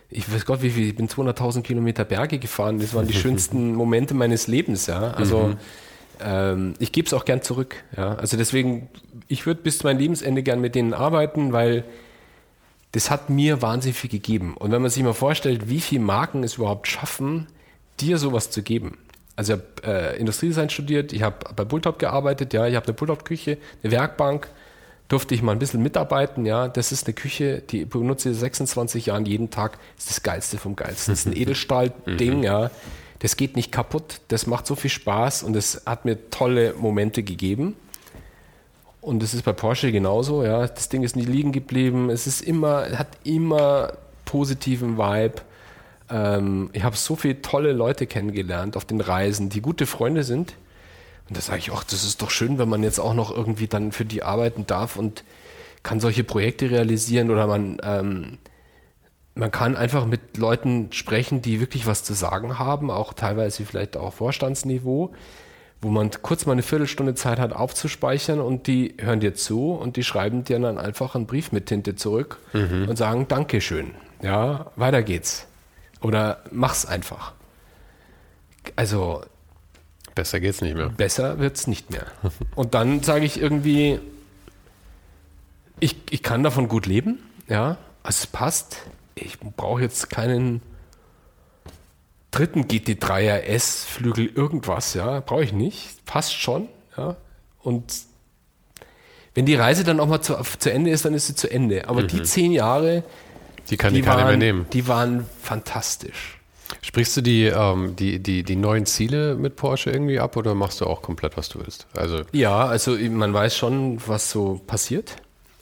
ich weiß Gott, wie viel, ich bin 200.000 Kilometer Berge gefahren, das waren die [laughs] schönsten Momente meines Lebens, ja. Also mhm. ähm, ich gebe es auch gern zurück, ja. Also deswegen, ich würde bis zu meinem Lebensende gern mit denen arbeiten, weil das hat mir wahnsinnig viel gegeben. Und wenn man sich mal vorstellt, wie viele Marken es überhaupt schaffen, dir sowas zu geben. Also ich habe äh, Industriedesign studiert, ich habe bei Bulltop gearbeitet, ja, ich habe eine Bulltop-Küche, eine Werkbank, durfte ich mal ein bisschen mitarbeiten, ja. Das ist eine Küche, die benutze ich 26 Jahren jeden Tag, das ist das Geilste vom Geilsten. Das ist ein [laughs] Edelstahl-Ding, mhm. ja. Das geht nicht kaputt, das macht so viel Spaß und es hat mir tolle Momente gegeben. Und es ist bei Porsche genauso, ja. Das Ding ist nie liegen geblieben. Es ist immer, hat immer positiven Vibe. Ähm, ich habe so viele tolle Leute kennengelernt auf den Reisen, die gute Freunde sind. Und da sage ich, ach, das ist doch schön, wenn man jetzt auch noch irgendwie dann für die arbeiten darf und kann solche Projekte realisieren oder man, ähm, man kann einfach mit Leuten sprechen, die wirklich was zu sagen haben, auch teilweise vielleicht auch Vorstandsniveau wo man kurz mal eine Viertelstunde Zeit hat aufzuspeichern und die hören dir zu und die schreiben dir dann einfach einen Brief mit Tinte zurück mhm. und sagen Dankeschön. Ja, weiter geht's. Oder mach's einfach. Also besser geht's nicht mehr. Besser wird's nicht mehr. [laughs] Und dann sage ich irgendwie, ich, ich kann davon gut leben, ja, es passt. Ich brauche jetzt keinen dritten GT3 RS Flügel irgendwas, ja, brauche ich nicht, passt schon, ja. Und wenn die Reise dann auch mal zu, zu Ende ist, dann ist sie zu Ende. Aber mhm. die zehn Jahre, die kann die, die keiner mehr nehmen. Die waren fantastisch. Sprichst du die, ähm, die, die, die neuen Ziele mit Porsche irgendwie ab oder machst du auch komplett, was du willst? Also ja, also man weiß schon, was so passiert.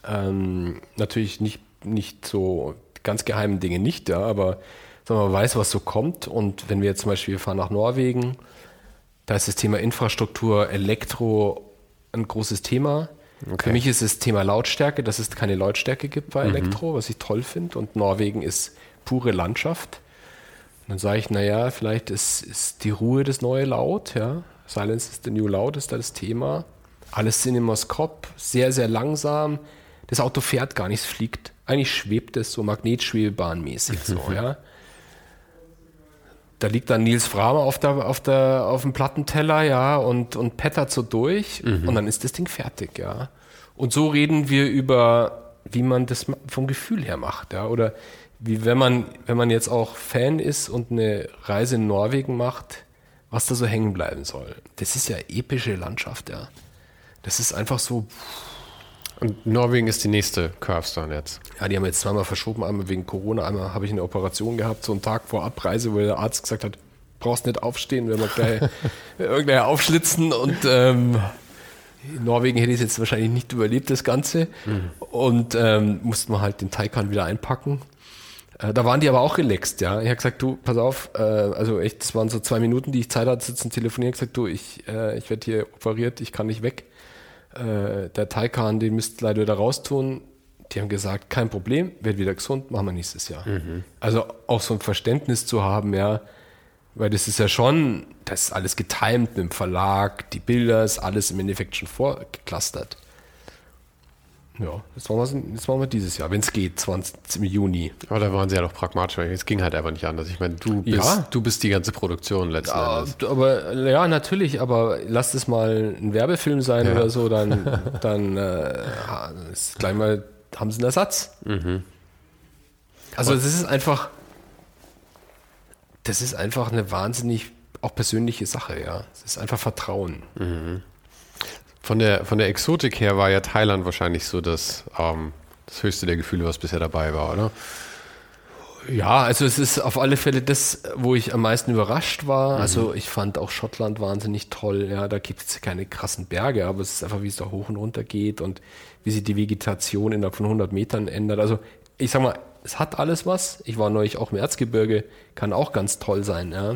Ähm, natürlich nicht, nicht so ganz geheimen Dinge nicht, ja, aber man weiß, was so kommt. Und wenn wir jetzt zum Beispiel fahren nach Norwegen, da ist das Thema Infrastruktur, Elektro ein großes Thema. Okay. Für mich ist das Thema Lautstärke, dass es keine Lautstärke gibt bei mhm. Elektro, mhm. was ich toll finde. Und Norwegen ist pure Landschaft. Und dann sage ich, naja, vielleicht ist, ist die Ruhe das neue Laut. Ja? Silence is the new loud ist da das Thema. Alles Cinemascope, sehr, sehr langsam. Das Auto fährt gar nicht, es fliegt. Eigentlich schwebt es so magnetschwebebahnmäßig [laughs] so, ja da liegt dann Nils Framer auf, der, auf, der, auf dem Plattenteller, ja, und, und pettert so durch mhm. und dann ist das Ding fertig, ja. Und so reden wir über, wie man das vom Gefühl her macht, ja, oder wie wenn man, wenn man jetzt auch Fan ist und eine Reise in Norwegen macht, was da so hängen bleiben soll. Das ist ja epische Landschaft, ja. Das ist einfach so, und Norwegen ist die nächste Curvestone jetzt. Ja, die haben jetzt zweimal verschoben, einmal wegen Corona, einmal habe ich eine Operation gehabt, so einen Tag vor Abreise, wo der Arzt gesagt hat, brauchst nicht aufstehen, wenn wir gleich [laughs] irgendwer aufschlitzen und ähm, in Norwegen hätte ich es jetzt wahrscheinlich nicht überlebt, das Ganze. Mhm. Und ähm, mussten wir halt den Taycan wieder einpacken. Äh, da waren die aber auch relaxed, ja. Ich habe gesagt, du, pass auf, äh, also echt, das waren so zwei Minuten, die ich Zeit hatte, sitzen, telefonieren, gesagt, du, ich, äh, ich werde hier operiert, ich kann nicht weg äh, der Taikan, den müsst leider wieder raustun. Die haben gesagt, kein Problem, wird wieder gesund, machen wir nächstes Jahr. Mhm. Also auch so ein Verständnis zu haben, ja, weil das ist ja schon, das ist alles getimt mit dem Verlag, die Bilder, ist alles im Endeffekt schon vorgeklustert. Ja, das machen wir, das machen wir dieses Jahr, wenn es geht, 20, im Juni. Aber da waren sie ja noch pragmatisch, es ging halt einfach nicht anders. Ich meine, du bist, ja. du bist die ganze Produktion letzten ja, Endes. Aber ja, natürlich, aber lass es mal ein Werbefilm sein ja. oder so, dann, [laughs] dann äh, gleich mal haben sie einen Ersatz. Mhm. Also das ist einfach, das ist einfach eine wahnsinnig auch persönliche Sache, ja. Es ist einfach Vertrauen. Mhm. Von der, von der Exotik her war ja Thailand wahrscheinlich so das, ähm, das höchste der Gefühle, was bisher dabei war, oder? Ja, also es ist auf alle Fälle das, wo ich am meisten überrascht war. Mhm. Also ich fand auch Schottland wahnsinnig toll. Ja, da gibt es keine krassen Berge, aber es ist einfach, wie es da hoch und runter geht und wie sich die Vegetation innerhalb von 100 Metern ändert. Also ich sag mal, es hat alles was. Ich war neulich auch im Erzgebirge, kann auch ganz toll sein. Ja.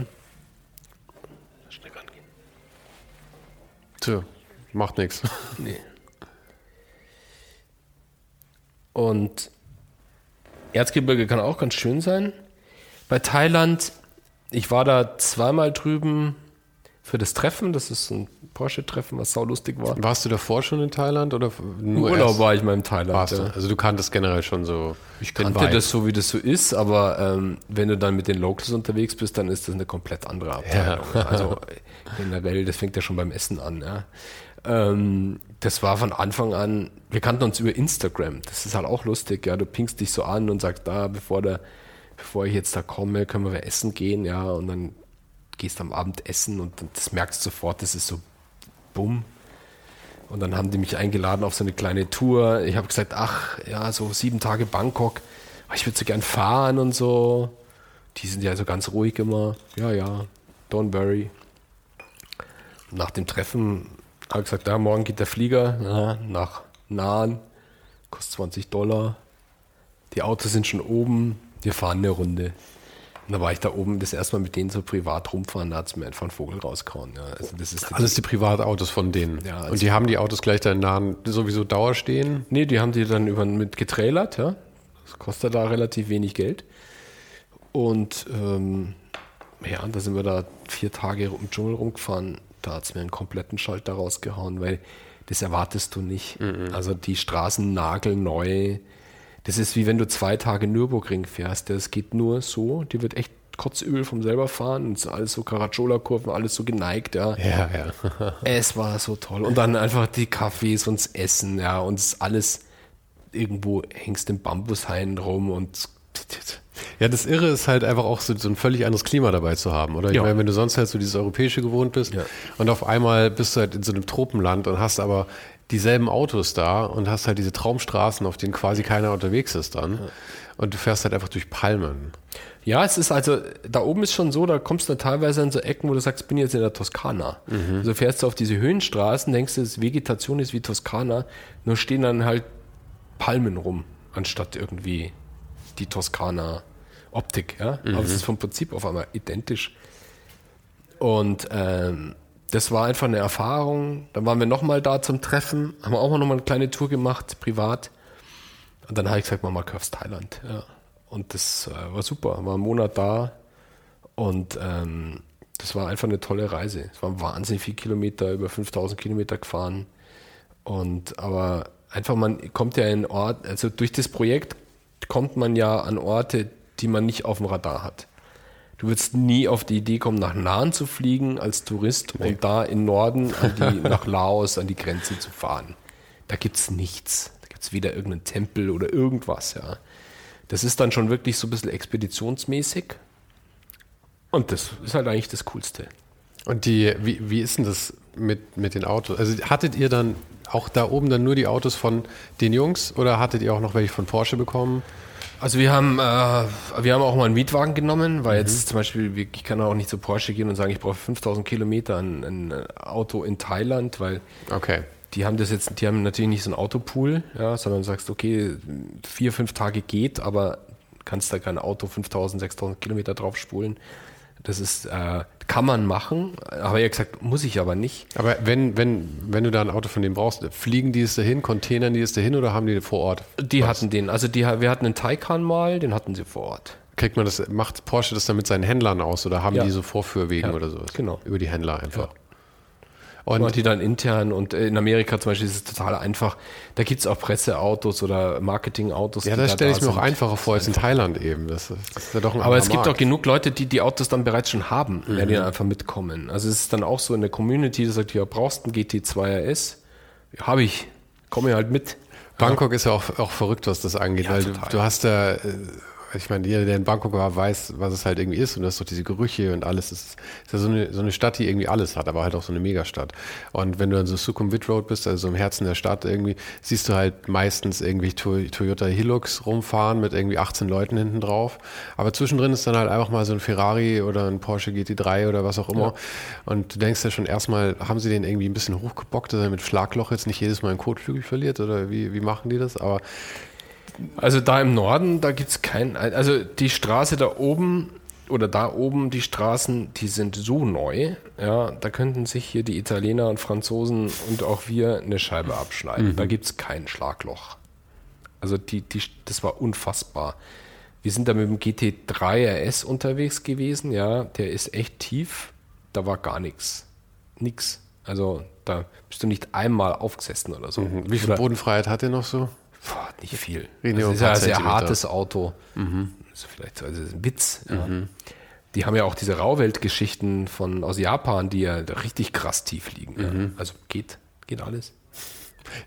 Schnell rangehen. So, Macht nichts. Nee. Und Erzgebirge kann auch ganz schön sein. Bei Thailand, ich war da zweimal drüben für das Treffen. Das ist ein Porsche-Treffen, was saulustig war. Warst du davor schon in Thailand oder nur Urlaub erst? war ich mal in Thailand. Ja. Also du kanntest generell schon so. Ich kannte das so, wie das so ist, aber ähm, wenn du dann mit den Locals unterwegs bist, dann ist das eine komplett andere Abteilung. Ja. Also generell, das fängt ja schon beim Essen an. Ja. Ähm, das war von Anfang an, wir kannten uns über Instagram. Das ist halt auch lustig, ja. Du pingst dich so an und sagst, da, bevor der, bevor ich jetzt da komme, können wir essen gehen, ja. Und dann gehst am Abend essen und das merkst sofort, das ist so bumm. Und dann haben die mich eingeladen auf so eine kleine Tour. Ich habe gesagt, ach, ja, so sieben Tage Bangkok. Ich würde so gern fahren und so. Die sind ja so ganz ruhig immer. Ja, ja, don't worry. Nach dem Treffen Habe gesagt, ja, morgen geht der Flieger na, nach Nahen, kostet 20 Dollar. Die Autos sind schon oben, wir fahren eine Runde. Und da war ich da oben das erste Mal mit denen so privat rumfahren, da hat es mir einfach einen Vogel rausgehauen. Ja, also das ist Alles die Privatautos von denen. Ja, also- Und die haben die Autos gleich da in Nahen sowieso Dauer stehen. Nee, die haben die dann über, mit getrailert, ja. Das kostet da relativ wenig Geld. Und ähm, ja, da sind wir da vier Tage im Dschungel rumgefahren. Da hat es mir einen kompletten Schalter rausgehauen, weil das erwartest du nicht. Also die Straßen nagelneu. Das ist wie wenn du zwei Tage Nürburgring fährst. Das geht nur so. Die wird echt kotzübel vom selber fahren. Und es ist alles so Caracciola-Kurven, alles so geneigt, ja. Ja, ja. [laughs] Es war so toll. Und dann einfach die Kaffees und das Essen, ja, und es ist alles irgendwo hängst im Bambushain rum und Ja, das Irre ist halt einfach auch so, so ein völlig anderes Klima dabei zu haben, oder? Ich Ja. meine, wenn du sonst halt so dieses Europäische gewohnt bist Ja. und auf einmal bist du halt in so einem Tropenland und hast aber dieselben Autos da und hast halt diese Traumstraßen, auf denen quasi keiner unterwegs ist dann. Und du fährst halt einfach durch Palmen. Ja, es ist also, da oben ist schon so, da kommst du teilweise in so Ecken, wo du sagst, ich bin jetzt in der Toskana. Also fährst du auf diese Höhenstraßen, denkst du, Vegetation ist wie Toskana, nur stehen dann halt Palmen rum, anstatt irgendwie die Toskana-Optik. Ja? Aber es ist vom Prinzip auf einmal identisch. Und ähm, das war einfach eine Erfahrung. Dann waren wir nochmal da zum Treffen, haben auch noch mal eine kleine Tour gemacht, privat. Und dann habe ich gesagt, Mama, kaufst Thailand. Ja. Und das äh, war super. War einen Monat da und ähm, das war einfach eine tolle Reise. Es waren wahnsinnig viele Kilometer, über 5000 Kilometer gefahren. Und aber einfach, man kommt ja in Ort, also durch das Projekt kommt man ja an Orte, die man nicht auf dem Radar hat. Du würdest nie auf die Idee kommen, nach Nahen zu fliegen als Tourist und da im Norden die, [laughs] nach Laos an die Grenze zu fahren. Da gibt's nichts. Da gibt's weder irgendeinen Tempel oder irgendwas, ja. Das ist dann schon wirklich so ein bisschen expeditionsmäßig. Und das ist halt eigentlich das Coolste. Und die, wie, wie ist denn das mit, mit den Autos? Also hattet ihr dann auch da oben dann nur die Autos von den Jungs oder hattet ihr auch noch welche von Porsche bekommen? Also wir haben, äh, wir haben auch mal einen Mietwagen genommen, weil jetzt zum Beispiel, ich kann auch nicht zu Porsche gehen und sagen, ich brauche 5000 Kilometer ein, ein Auto in Thailand, weil Okay. die haben das jetzt, die haben natürlich nicht so einen Autopool, ja, sondern du sagst, okay, vier, fünf Tage geht, aber kannst da kein Auto 5000, 6000 Kilometer drauf spulen. Das ist, äh, kann man machen, aber er gesagt, muss ich aber nicht. Aber wenn, wenn, wenn du da ein Auto von denen brauchst, fliegen die es dahin, containern die es dahin oder haben die vor Ort? Die hatten den, also die, wir hatten einen Taycan mal, den hatten sie vor Ort. Kriegt man das, macht Porsche das dann mit seinen Händlern aus oder haben Ja. die so Vorführwegen Ja, oder sowas? genau. Über die Händler einfach. Ja. Und Und die dann intern und äh, in Amerika zum Beispiel ist es total einfach. Da gibt es auch Presseautos oder Marketingautos. ja, das da stelle da ich mir auch einfacher vor als in Thailand eben. Das, ist- das ist ja doch ein Aber es gibt auch genug Leute, die die Autos dann bereits schon haben, Mhm. die dann einfach mitkommen. Also es ist dann auch so in der Community, die sagt, ja, brauchst einen GT2 RS? Ja, habe ich. Komme halt mit. Bangkok ist ja auch, auch verrückt, was das angeht, Ja, weil du, total. du hast da, äh, ich meine, jeder, der in Bangkok war, weiß, was es halt irgendwie ist und das ist doch diese Gerüche und alles. Das ist, ist ja so eine, so eine Stadt, die irgendwie alles hat, aber halt auch so eine Megastadt. Und wenn du in so Sukhumvit Road bist, also im Herzen der Stadt irgendwie, siehst du halt meistens irgendwie To- Toyota Hilux rumfahren mit irgendwie 18 Leuten hinten drauf. Aber zwischendrin ist dann halt einfach mal so ein Ferrari oder ein Porsche GT3 oder was auch immer. Und du denkst ja schon erstmal, haben sie den irgendwie ein bisschen hochgebockt, dass er mit Schlagloch jetzt nicht jedes Mal einen Kotflügel verliert oder wie, wie machen die das? Aber Also da im Norden, da gibt es kein, also die Straße da oben oder da oben, die Straßen, die sind so neu, ja, da könnten sich hier die Italiener und Franzosen und auch wir eine Scheibe abschneiden. Da gibt es kein Schlagloch. Also die, die, das war unfassbar. Wir sind da mit dem GT3 RS unterwegs gewesen, ja, der ist echt tief, da war gar nichts. Nix. Also da bist du nicht einmal aufgesessen oder so. wie viel Oder- Bodenfreiheit hat ihr noch so? Boah, nicht viel. Das ist über ja ein sehr hartes Auto. Das ist vielleicht so, also das ist ein Witz. Ja. Die haben ja auch diese Rauwelt-Geschichten von aus Japan, die ja richtig krass tief liegen. Ja. Also geht, geht alles.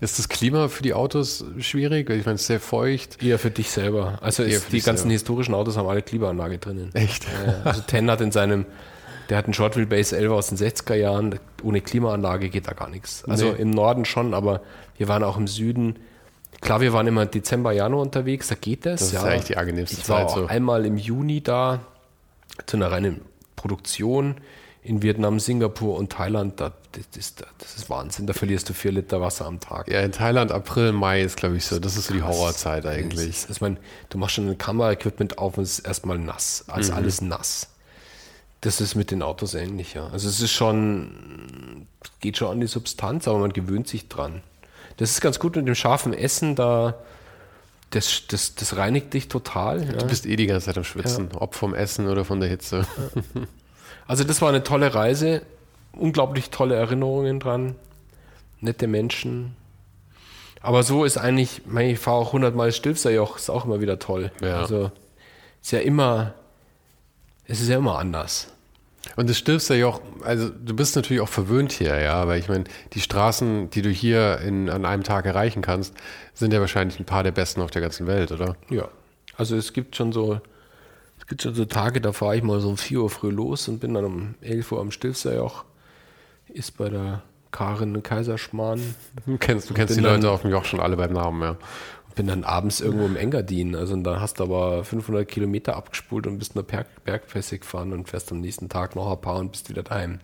Ist das Klima für die Autos schwierig? Ich meine, es ist sehr feucht. Eher für dich selber. Also ist, die ganzen selber. historischen Autos haben alle Klimaanlage drinnen. Echt? Ja. also Ten hat in seinem, der hat einen Short Wheelbase 11 aus den 60er Jahren. Ohne Klimaanlage geht da gar nichts. Also Nee. im Norden schon, aber wir waren auch im Süden. Klar, wir waren immer Dezember, Januar unterwegs, da geht das. Das ist ja. eigentlich die angenehmste ich war Zeit auch so. einmal im Juni da zu einer reinen Produktion in Vietnam, Singapur und Thailand, das, das, ist, das ist Wahnsinn. Da verlierst du vier Liter Wasser am Tag. Ja, in Thailand April, Mai ist, glaube ich, so. Das ist so die Horrorzeit eigentlich. Ist, ich meine, du machst schon ein Kameraequipment auf und es ist erstmal nass. Also Mhm. alles nass. Das ist mit den Autos ähnlich, ja. Also es ist schon, geht schon an die Substanz, aber man gewöhnt sich dran. Das ist ganz gut mit dem scharfen Essen, da das, das, das reinigt dich total. Ja. Du bist eh die ganze Zeit am Schwitzen, ob vom Essen oder von der Hitze. Also das war eine tolle Reise, unglaublich tolle Erinnerungen dran, nette Menschen. Aber so ist eigentlich, ich fahre auch 100 Mal Stilfserjoch, ist auch immer wieder toll. Ja. Also ist ja immer, es ist ja immer anders. Und das stirbst ja auch, also du bist natürlich auch verwöhnt hier, ja, aber ich meine, die Straßen, die du hier in, an einem Tag erreichen kannst, sind ja wahrscheinlich ein paar der besten auf der ganzen Welt, oder? Ja. Also es gibt schon so, es gibt schon so Tage, da fahre ich mal so um 4 Uhr früh los und bin dann um 11 Uhr am Stilfserjoch, ist bei der Karin in Kaiserschmarrn. Du kennst, du kennst die Leute auf dem Joch schon alle beim Namen, ja. Bin dann abends irgendwo im Engadin. Also und dann hast du aber 500 Kilometer abgespult und bist nur Berg, Bergpässe gefahren und fährst am nächsten Tag noch ein paar und bist wieder daheim.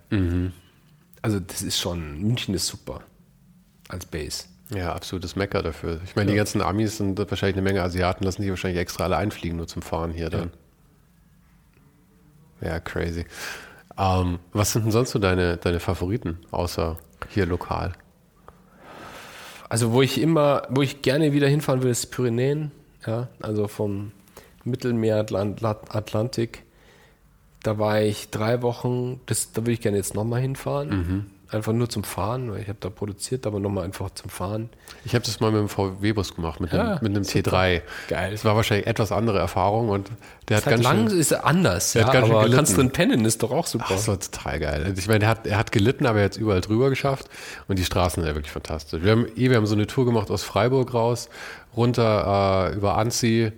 Also das ist schon, München ist super als Base. Ja, absolutes Mecker dafür. Ich meine, die ganzen Amis sind wahrscheinlich eine Menge Asiaten, lassen sich wahrscheinlich extra alle einfliegen, nur zum Fahren hier dann. Ja, crazy. Ähm, was sind denn sonst so deine, deine Favoriten, außer hier lokal? Also wo ich immer, wo ich gerne wieder hinfahren will, ist Pyrenäen. Ja, also vom Mittelmeer, Atlant, Atlantik. Da war ich drei Wochen, das, da würde ich gerne jetzt nochmal hinfahren. Einfach nur zum Fahren, weil ich habe da produziert, aber nochmal einfach zum Fahren. Ich habe das mal mit dem VW-Bus gemacht, mit, Ja, einem, mit einem super. T3. Geil. Es war wahrscheinlich etwas andere Erfahrung und der hat Ist halt ganz lang, schön... ist anders, Er ja, hat ganz schön aber gelitten. kannst du pennen, ist doch auch super. Ach, das war total geil. Ich meine, er hat, er hat gelitten, aber er hat es überall drüber geschafft. Und die Straßen sind ja wirklich fantastisch. Wir haben, eh, wir haben so eine Tour gemacht aus Freiburg raus, runter äh, über Annecy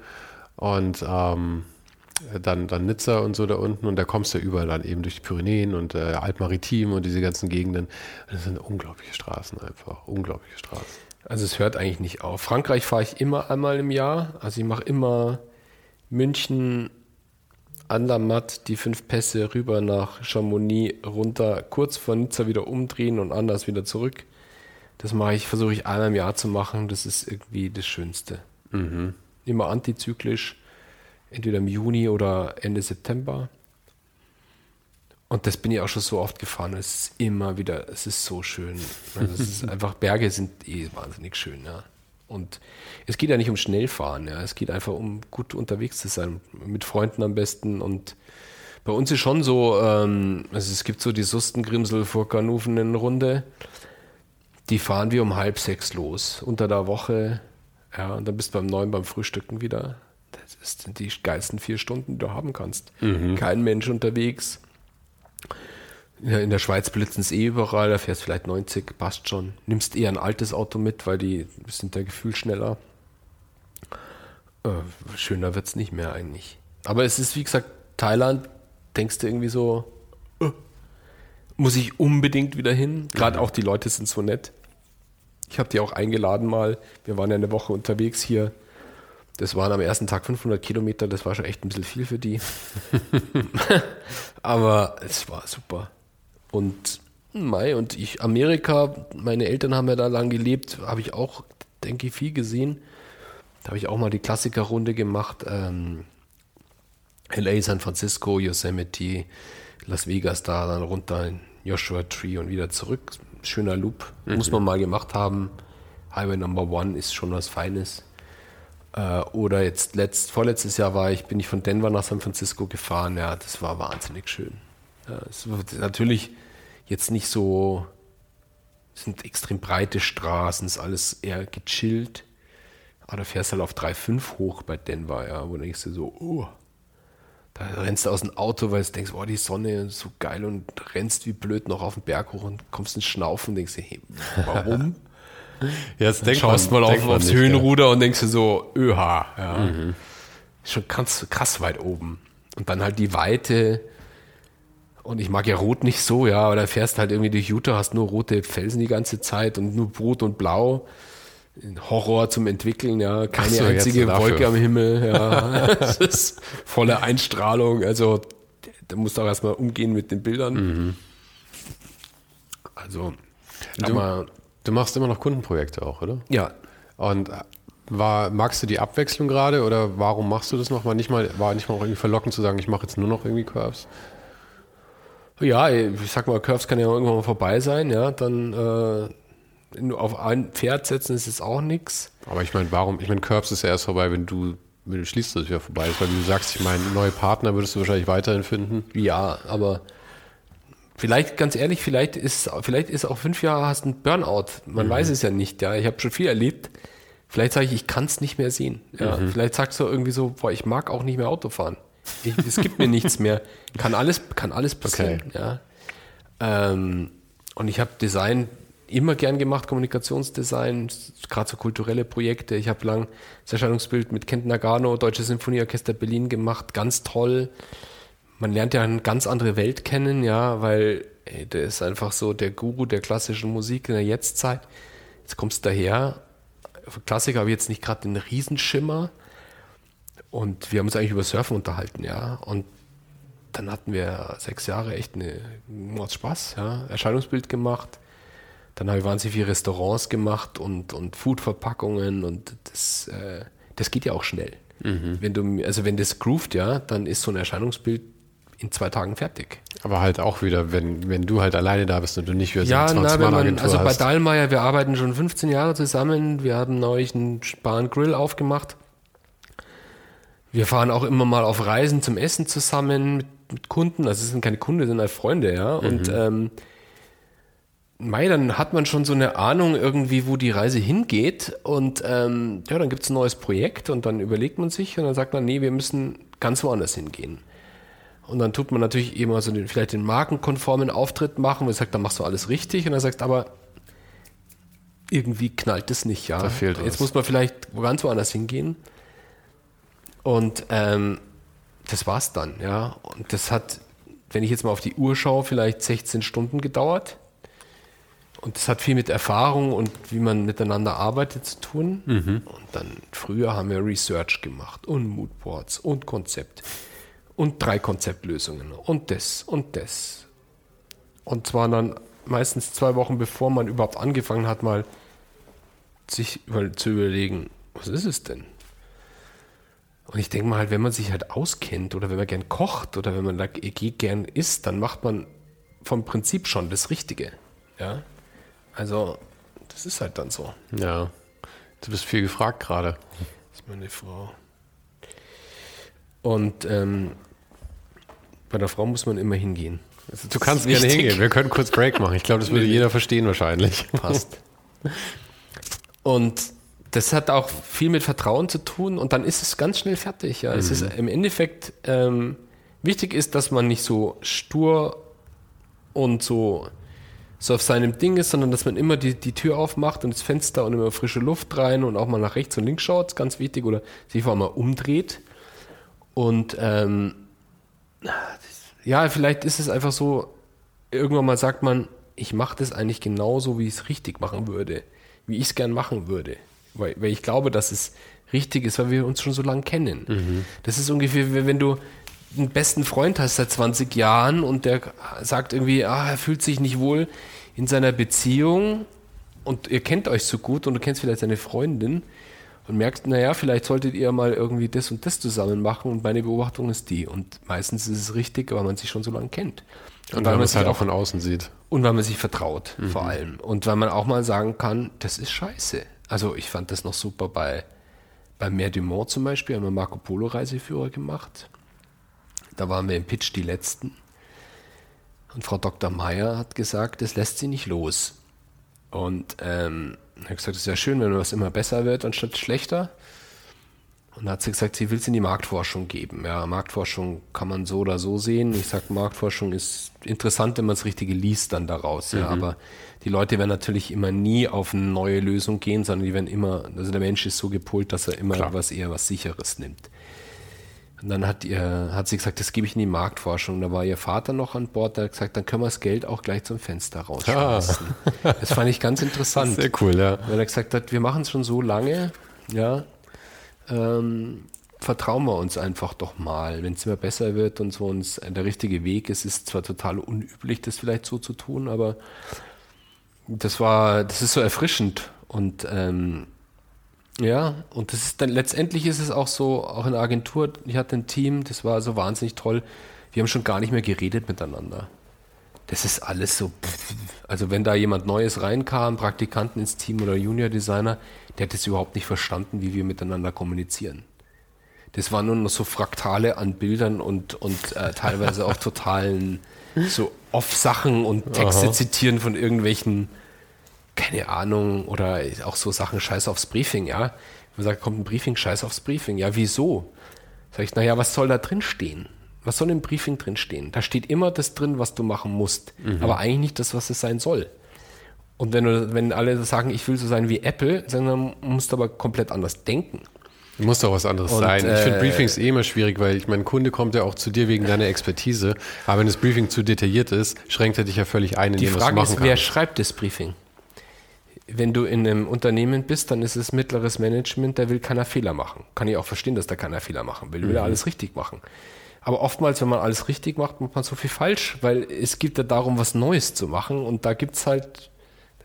und ähm, dann, dann Nizza und so da unten. Und da kommst du überall dann eben durch die Pyrenäen und äh, Altmaritim und diese ganzen Gegenden. Das sind unglaubliche Straßen einfach. Unglaubliche Straßen. Also es hört eigentlich nicht auf. Frankreich fahre ich immer einmal im Jahr. Also ich mache immer München, Andermatt, die fünf Pässe rüber nach Chamonix, runter, kurz vor Nizza wieder umdrehen und anders wieder zurück. Das mache ich, versuche ich einmal im Jahr zu machen. Das ist irgendwie das Schönste. Immer antizyklisch, entweder im Juni oder Ende September. Und das bin ich auch schon so oft gefahren. Es ist immer wieder, es ist so schön. Also es ist [laughs] einfach, Berge sind eh wahnsinnig schön, ja. Und es geht ja nicht um Schnellfahren, ja. Es geht einfach um gut unterwegs zu sein, mit Freunden am besten. Und bei uns ist schon so, ähm, also es gibt so die Sustengrimsel vor Ganoufen Runde. Die fahren wir um halb sechs los, unter der Woche. Ja, und dann bist du beim neun beim Frühstücken wieder. Das sind die geilsten vier Stunden, die du haben kannst. Kein Mensch unterwegs. In der Schweiz blitzen es eh überall, da fährst vielleicht 90, passt schon. Nimmst eher ein altes Auto mit, weil die sind da gefühlt schneller. Äh, schöner wird es nicht mehr eigentlich. Aber es ist, wie gesagt, Thailand, denkst du irgendwie so, äh, muss ich unbedingt wieder hin. Gerade auch die Leute sind so nett. Ich habe die auch eingeladen mal. Wir waren ja eine Woche unterwegs hier. Das waren am ersten Tag 500 Kilometer. Das war schon echt ein bisschen viel für die. [laughs] Aber es war super. Und Mai und ich, Amerika, meine Eltern haben ja da lang gelebt, habe ich auch, denke ich, viel gesehen. Da habe ich auch mal die Klassikerrunde gemacht. Ähm, LA, San Francisco, Yosemite, Las Vegas da, dann runter in Joshua Tree und wieder zurück. Schöner Loop. Muss man mal gemacht haben. Highway Number One ist schon was Feines. Äh, oder jetzt letzt, vorletztes Jahr war ich, bin ich von Denver nach San Francisco gefahren. Ja, das war wahnsinnig schön. Ja, es war natürlich jetzt nicht so, es sind extrem breite Straßen, ist alles eher gechillt. Aber da fährst du halt auf 3,5 hoch bei Denver, ja, wo denkst du so, oh, da rennst du aus dem Auto, weil du denkst, oh, die Sonne ist so geil und rennst wie blöd noch auf den Berg hoch und kommst ins Schnaufen und denkst dir, hey, warum? [laughs] Ja, das denkt Schaust man, mal auf, aufs nicht, Höhenruder und denkst dir so, öha, ja. Ist Schon krass, krass weit oben. Und dann halt die Weite. Und ich mag ja Rot nicht so, ja, aber da fährst halt irgendwie durch Utah, hast nur rote Felsen die ganze Zeit und nur Rot und Blau. Horror zum Entwickeln, ja. Keine so, jetzt einzige. Wolke am Himmel, ja. [laughs] Es ist volle Einstrahlung. Also da musst du auch erstmal umgehen mit den Bildern. Mhm. Also, Du, aber, du machst immer noch Kundenprojekte auch, oder? ja, Und war, magst du die Abwechslung gerade oder warum machst du das nochmal? Nicht mal, war nicht mal auch irgendwie verlockend zu sagen, ich mache jetzt nur noch irgendwie Curves? Ja, ich sag mal, Curves kann ja irgendwann mal vorbei sein, ja, dann äh, auf ein Pferd setzen ist jetzt auch nichts. Aber ich meine, warum? Ich meine, Curves ist ja erst vorbei, wenn du, wenn du schließt, dass es wieder vorbei ist. Weil du sagst, ich meine, neue Partner würdest du wahrscheinlich weiterhin finden. Ja, aber vielleicht, ganz ehrlich, vielleicht ist, vielleicht ist auch fünf Jahre hast ein Burnout. Man weiß es ja nicht, ja. Ich habe schon viel erlebt. Vielleicht sage ich, ich kann es nicht mehr sehen. Ja. Vielleicht sagst du irgendwie so, boah, ich mag auch nicht mehr Auto fahren. Ich, es gibt mir nichts mehr. Kann alles, kann alles passieren. Ja. Ähm, und ich habe Design immer gern gemacht, Kommunikationsdesign, gerade so kulturelle Projekte. Ich habe lang das Erscheinungsbild mit Kent Nagano, Deutsche Sinfonieorchester Berlin gemacht, ganz toll. Man lernt ja eine ganz andere Welt kennen, ja, weil ey, der ist einfach so der Guru der klassischen Musik in der Jetztzeit. Jetzt kommst du daher. Für Klassiker habe ich jetzt nicht gerade den Riesenschimmer. Und wir haben uns eigentlich über Surfen unterhalten, ja. Und dann hatten wir sechs Jahre echt eine Mords Spaß, ja. Erscheinungsbild gemacht. Dann habe ich wahnsinnig viele Restaurants gemacht und, und Foodverpackungen und das, äh, das geht ja auch schnell. Wenn du, also wenn das groovt, ja, dann ist so ein Erscheinungsbild in zwei Tagen fertig. Aber halt auch wieder, wenn, wenn du halt alleine da bist und du nicht wieder so Ja, eine na, wenn man, 20-Mann-Agentur also bei hast. Dahlmeier, wir arbeiten schon 15 Jahre zusammen. Wir haben neulich einen and Grill aufgemacht. Wir fahren auch immer mal auf Reisen zum Essen zusammen mit, mit Kunden. Also es sind keine Kunden, das sind halt Freunde, ja. Und ähm, Mei, dann hat man schon so eine Ahnung irgendwie, wo die Reise hingeht. Und ähm, ja, dann gibt es ein neues Projekt und dann überlegt man sich und dann sagt man, nee, wir müssen ganz woanders hingehen. Und dann tut man natürlich eben also den, vielleicht den markenkonformen Auftritt machen, wo man sagt, dann machst du alles richtig. Und dann sagst aber, irgendwie knallt es nicht, ja. Da fehlt Jetzt was. muss man vielleicht ganz woanders hingehen. Und ähm, das war's dann, ja. Und das hat, wenn ich jetzt mal auf die Uhr schaue, vielleicht 16 Stunden gedauert. Und das hat viel mit Erfahrung und wie man miteinander arbeitet zu tun. Und dann früher haben wir Research gemacht und Moodboards und Konzept und drei Konzeptlösungen und das und das. Und zwar dann meistens zwei Wochen bevor man überhaupt angefangen hat, mal sich zu überlegen, was ist es denn? Und ich denke mal halt, wenn man sich halt auskennt oder wenn man gern kocht oder wenn man da eh gern isst, dann macht man vom Prinzip schon das Richtige. Ja. Also, das ist halt dann so. Ja. Du bist viel gefragt gerade. Das ist meine Frau. Und ähm, bei der Frau muss man immer hingehen. Ist Du kannst wichtig. gerne hingehen. Wir können kurz Break machen. Ich glaube, das würde jeder verstehen wahrscheinlich. Passt. Und das hat auch viel mit Vertrauen zu tun und dann ist es ganz schnell fertig. Ja. Es ist im Endeffekt ähm, wichtig ist, dass man nicht so stur und so, so auf seinem Ding ist, sondern dass man immer die, die Tür aufmacht und das Fenster und immer frische Luft rein und auch mal nach rechts und links schaut, ist ganz wichtig, oder sich vor allem mal umdreht. Und ähm, ja, vielleicht ist es einfach so, irgendwann mal sagt man, ich mache das eigentlich genauso, wie ich es richtig machen würde, wie ich es gern machen würde. Weil, weil ich glaube, dass es richtig ist, weil wir uns schon so lange kennen. Das ist ungefähr, wie wenn du einen besten Freund hast seit 20 Jahren und der sagt irgendwie, ah, er fühlt sich nicht wohl in seiner Beziehung und ihr kennt euch so gut und du kennst vielleicht seine Freundin und merkst, naja, vielleicht solltet ihr mal irgendwie das und das zusammen machen und meine Beobachtung ist die. Und meistens ist es richtig, weil man sich schon so lange kennt. Und weil weil man es halt auch von außen sieht. und weil man sich vertraut, vor allem. Und weil man auch mal sagen kann, das ist scheiße. Also ich fand das noch super bei, bei Mer du Mont zum Beispiel, haben wir Marco Polo Reiseführer gemacht. Da waren wir im Pitch die Letzten. Und Frau Dr. Meyer hat gesagt, das lässt sie nicht los. Und ähm, ich habe gesagt, es ist ja schön, wenn was immer besser wird, anstatt schlechter. Und dann hat sie gesagt, sie will es in die Marktforschung geben. Ja, Marktforschung kann man so oder so sehen. Ich sage, Marktforschung ist interessant, wenn man das Richtige liest dann daraus. Ja, aber die Leute werden natürlich immer nie auf eine neue Lösung gehen, sondern die werden immer, also der Mensch ist so gepolt, dass er immer Klar. was eher was Sicheres nimmt. Und dann hat, ihr, hat sie gesagt, das gebe ich in die Marktforschung. Da war ihr Vater noch an Bord, der hat gesagt, dann können wir das Geld auch gleich zum Fenster rausschmeißen. [laughs] Das fand ich ganz interessant. Sehr cool, ja. Weil er gesagt hat, wir machen es schon so lange, ja, ähm, vertrauen wir uns einfach doch mal, wenn es immer besser wird und so uns der richtige Weg ist. Es ist zwar total unüblich, das vielleicht so zu tun, aber das war, das ist so erfrischend und ähm, ja, und das ist dann letztendlich ist es auch so, auch in der Agentur, ich hatte ein Team, das war so wahnsinnig toll. Wir haben schon gar nicht mehr geredet miteinander. Das ist alles so. Also wenn da jemand Neues reinkam, Praktikanten ins Team oder Junior Designer, der hat das überhaupt nicht verstanden, wie wir miteinander kommunizieren. Das waren nur noch so Fraktale an Bildern und, und äh, teilweise auch totalen so Off-Sachen und Texte Aha. zitieren von irgendwelchen keine Ahnung, oder auch so Sachen, scheiß aufs Briefing, ja. Man sagt, kommt ein Briefing, scheiß aufs Briefing. Ja, wieso? Sag ich, naja, was soll da drin stehen? Was soll im Briefing drin stehen? Da steht immer das drin, was du machen musst, aber eigentlich nicht das, was es sein soll. Und wenn, du, wenn alle sagen, ich will so sein wie Apple, dann musst du aber komplett anders denken. Muss doch was anderes Und, sein. Ich finde äh, Briefings eh immer schwierig, weil ich mein Kunde kommt ja auch zu dir wegen deiner Expertise. Aber wenn das Briefing zu detailliert ist, schränkt er dich ja völlig ein, in Die dem, was du Frage machen ist, wer kannst. schreibt das Briefing? Wenn du in einem Unternehmen bist, dann ist es mittleres Management, da will keiner Fehler machen. Kann ich auch verstehen, dass da keiner Fehler machen will. Will Mhm. ja alles richtig machen. Aber oftmals, wenn man alles richtig macht, macht man so viel falsch, weil es geht ja darum, was Neues zu machen und da gibt's halt,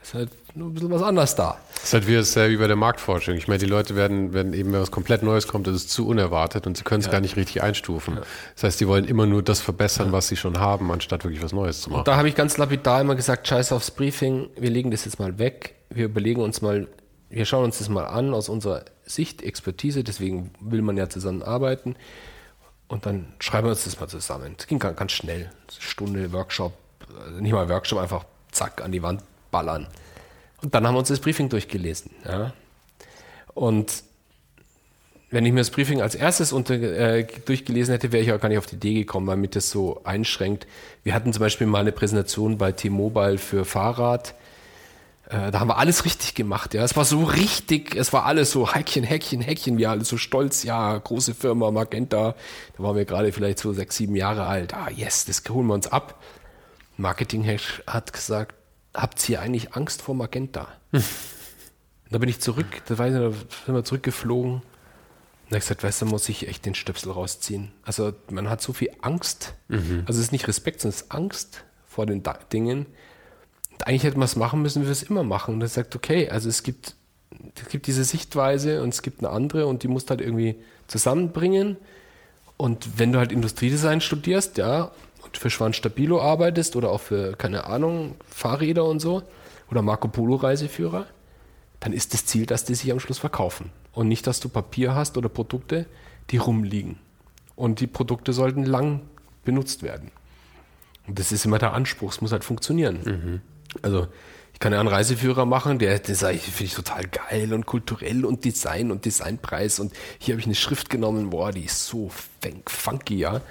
ist halt nur ein bisschen was anderes da. Das ist halt wie, das, wie bei der Marktforschung. Ich meine, die Leute werden, werden eben, wenn was komplett Neues kommt, das ist zu unerwartet und sie können es gar nicht richtig einstufen. Das heißt, die wollen immer nur das verbessern, was sie schon haben, anstatt wirklich was Neues zu machen. Da habe ich ganz lapidar immer gesagt, scheiß aufs Briefing, wir legen das jetzt mal weg, wir überlegen uns mal, wir schauen uns das mal an aus unserer Sicht, Expertise, deswegen will man ja zusammenarbeiten und dann schreiben wir uns das mal zusammen. Das ging ganz, ganz schnell, Stunde Workshop, also nicht mal Workshop, einfach zack an die Wand ballern. Und dann haben wir uns das Briefing durchgelesen. Ja. Und wenn ich mir das Briefing als erstes unter, äh, durchgelesen hätte, wäre ich auch gar nicht auf die Idee gekommen, weil mich das so einschränkt. Wir hatten zum Beispiel mal eine Präsentation bei T-Mobile für Fahrrad. Äh, da haben wir alles richtig gemacht. Ja, es war so richtig, es war alles so Häkchen, Häkchen, Häkchen. Wir alle so stolz, ja, große Firma, Magenta. Da waren wir gerade vielleicht so sechs, sieben Jahre alt. Ah, yes, das holen wir uns ab. Marketing hat gesagt, habt ihr eigentlich Angst vor Magenta? Da bin ich zurück, da weiß ich, da sind wir zurückgeflogen. Und er hat gesagt, weißt du, muss ich echt den Stöpsel rausziehen. Also man hat so viel Angst. Also es ist nicht Respekt, sondern es ist Angst vor den Da- Dingen. Eigentlich hätte man es machen müssen, wie wir es immer machen. Und er sagt, okay, also es gibt, es gibt diese Sichtweise und es gibt eine andere und die musst du halt irgendwie zusammenbringen. Und wenn du halt Industriedesign studierst, ja, und für Schwan Stabilo arbeitest oder auch für, keine Ahnung, Fahrräder und so oder Marco Polo Reiseführer, dann ist das Ziel, dass die sich am Schluss verkaufen. Und nicht, dass du Papier hast oder Produkte, die rumliegen. Und die Produkte sollten lang benutzt werden. Und das ist immer der Anspruch, es muss halt funktionieren. Also, ich kann ja einen Reiseführer machen, der, der finde ich total geil und kulturell und Design und Designpreis. Und hier habe ich eine Schrift genommen, boah, die ist so fun- funky, ja.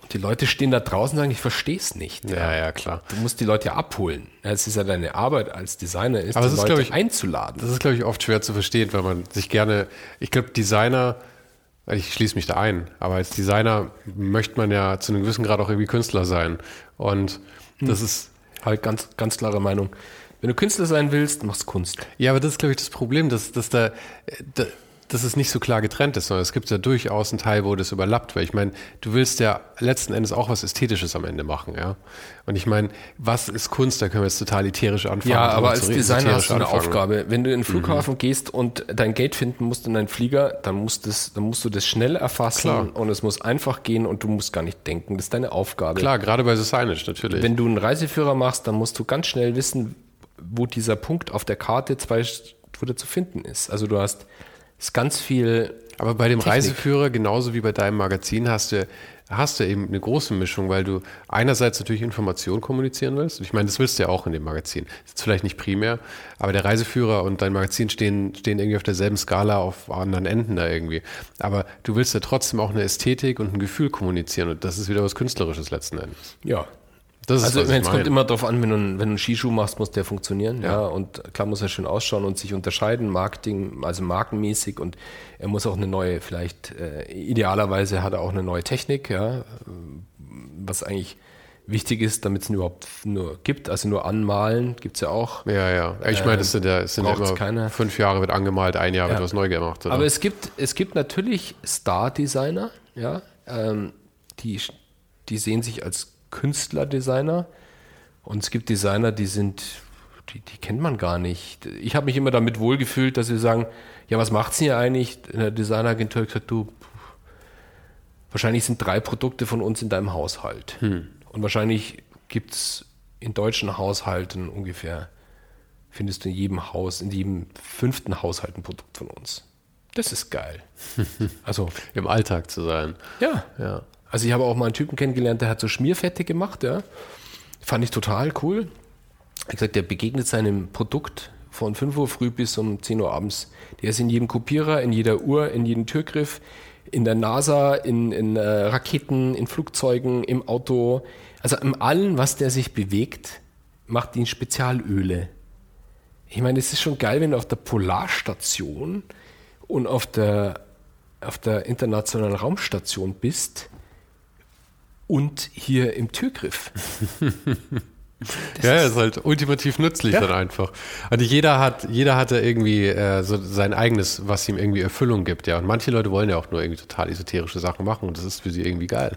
Und die Leute stehen da draußen und sagen, ich verstehe es nicht. Ja, ja, klar. Du musst die Leute ja abholen. Ja, Es ist ja deine Arbeit als Designer, ist, Aber die es ist, Leute ich, einzuladen. Das ist, glaube ich, oft schwer zu verstehen, weil man sich gerne, ich glaube, Designer, ich schließe mich da ein, aber als Designer möchte man ja zu einem gewissen Grad auch irgendwie Künstler sein. Und das ist, Halt ganz, ganz klare Meinung. Wenn du Künstler sein willst, machst Kunst. ja, aber das ist, glaube ich, das Problem, dass, dass da, da dass es nicht so klar getrennt ist, sondern es gibt ja durchaus einen Teil, wo das überlappt, weil ich meine, du willst ja letzten Endes auch was Ästhetisches am Ende machen, ja. Und ich meine, was ist Kunst? Da können wir jetzt total ätherisch anfangen. Ja, aber als Designer hast du eine anfangen. Aufgabe. Wenn du in den Flughafen gehst und dein Gate finden musst in deinen Flieger, dann musst, das, dann musst du das schnell erfassen Klar. und es muss einfach gehen und du musst gar nicht denken. Das ist deine Aufgabe. Klar, gerade bei The Signage natürlich. Wenn du einen Reiseführer machst, dann musst du ganz schnell wissen, wo dieser Punkt auf der Karte zwei wo der zu finden ist. Also du hast ist ganz viel Aber bei dem Technik. Reiseführer, genauso wie bei deinem Magazin, hast du, hast du eben eine große Mischung, weil du einerseits natürlich Information kommunizieren willst. Ich meine, das willst du ja auch in dem Magazin. Das ist vielleicht nicht primär, aber der Reiseführer und dein Magazin stehen, stehen irgendwie auf derselben Skala auf anderen Enden da irgendwie. Aber du willst ja trotzdem auch eine Ästhetik und ein Gefühl kommunizieren und das ist wieder was Künstlerisches letzten Endes. ja, Das Also es kommt immer darauf an, wenn du, einen- wenn du einen Skischuh machst, muss der funktionieren. Ja. und klar muss er schön ausschauen und sich unterscheiden, Marketing, also markenmäßig und er muss auch eine neue, vielleicht äh, idealerweise hat er auch eine neue Technik, ja, was eigentlich wichtig ist, damit es ihn überhaupt nur gibt. Also nur anmalen gibt es ja auch. Ja, ja. Ich meine, das sind ja, es sind ja braucht's immer keine. fünf Jahre wird angemalt, ein Jahr wird Ja. was neu gemacht. Oder? Aber es gibt, es gibt natürlich Star-Designer, ja, ähm, die, die sehen sich als Künstler-Designer und es gibt Designer, die sind, die, die kennt man gar nicht. Ich habe mich immer damit wohlgefühlt, dass wir sagen, ja, was macht sie hier eigentlich? In der ich gesagt, du, wahrscheinlich sind drei Produkte von uns in deinem Haushalt. Und wahrscheinlich gibt es in deutschen Haushalten ungefähr, findest du in jedem Haus, in jedem fünften Haushalt ein Produkt von uns. Das ist geil. [laughs] Also, Im Alltag zu sein. ja. Ja. Also ich habe auch mal einen Typen kennengelernt, der hat so Schmierfette gemacht, ja. Fand ich total cool. Hat gesagt, der begegnet seinem Produkt von 5 Uhr früh bis um 10 Uhr abends. Der ist in jedem Kopierer, in jeder Uhr, in jedem Türgriff, in der NASA, in, in äh, Raketen, in Flugzeugen, im Auto. Also in allem, was der sich bewegt, macht ihn Spezialöle. Ich meine, es ist schon geil, wenn du auf der Polarstation und auf der, auf der internationalen Raumstation bist und hier im Türgriff. [laughs] Ja, ist halt ultimativ nützlich Ja. dann einfach. Also jeder hat, jeder hat ja irgendwie äh, so sein eigenes, was ihm irgendwie Erfüllung gibt, ja. Und manche Leute wollen ja auch nur irgendwie total esoterische Sachen machen und das ist für sie irgendwie geil.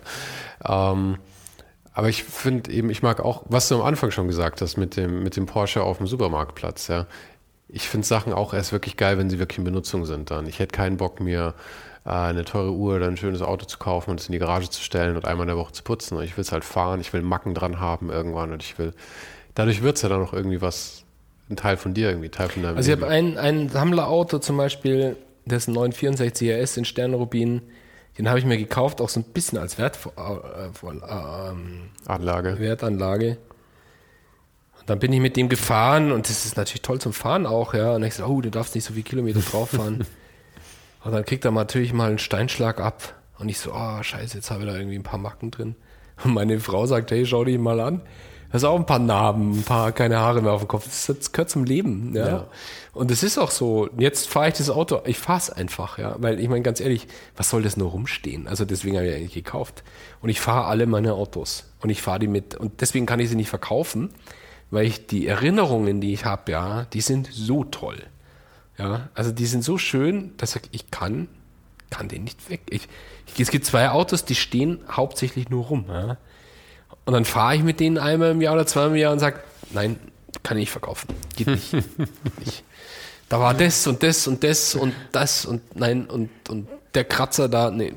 Ähm, aber ich finde eben, ich mag auch, was du am Anfang schon gesagt hast mit dem, mit dem Porsche auf dem Supermarktplatz, ja. Ich finde Sachen auch erst wirklich geil, wenn sie wirklich in Benutzung sind dann. Ich hätte keinen Bock mir eine teure Uhr oder ein schönes Auto zu kaufen und es in die Garage zu stellen und einmal in der Woche zu putzen. Ich will es halt fahren, ich will Macken dran haben irgendwann und ich will, dadurch wird es ja dann auch irgendwie was, ein Teil von dir irgendwie, Teil von deinem Also ich habe ein, ein Sammlerauto zum Beispiel, das ist ein 964 RS in Sternrubin. Den habe ich mir gekauft, auch so ein bisschen als Wert, äh, äh, ähm, Anlage. Wertanlage. Und dann bin ich mit dem gefahren und das ist natürlich toll zum Fahren auch, ja. Und ich so, oh, du darfst nicht so viele Kilometer drauf fahren. [laughs] und dann kriegt er natürlich mal einen Steinschlag ab. Und ich so, oh, scheiße, jetzt habe ich da irgendwie ein paar Macken drin. Und meine Frau sagt, hey, schau dich mal an. Da ist auch ein paar Narben, ein paar keine Haare mehr auf dem Kopf. Das, das gehört zum Leben, ja. Ja. Und es ist auch so, jetzt fahre ich das Auto, ich fahre es einfach, ja. Weil ich meine, ganz ehrlich, was soll das nur rumstehen? Also deswegen habe ich eigentlich gekauft. Und ich fahre alle meine Autos. Und ich fahre die mit. Und deswegen kann ich sie nicht verkaufen, weil ich die Erinnerungen, die ich habe, ja, die sind so toll. Ja, also die sind so schön, dass ich, ich kann, kann den nicht weg. Ich, ich, es gibt zwei Autos, die stehen hauptsächlich nur rum. Ja. Und dann fahre ich mit denen einmal im Jahr oder zweimal im Jahr und sage, nein, kann ich nicht verkaufen. Geht nicht. [laughs] nicht. Da war das und das und das und das und nein und, und der Kratzer da, nee,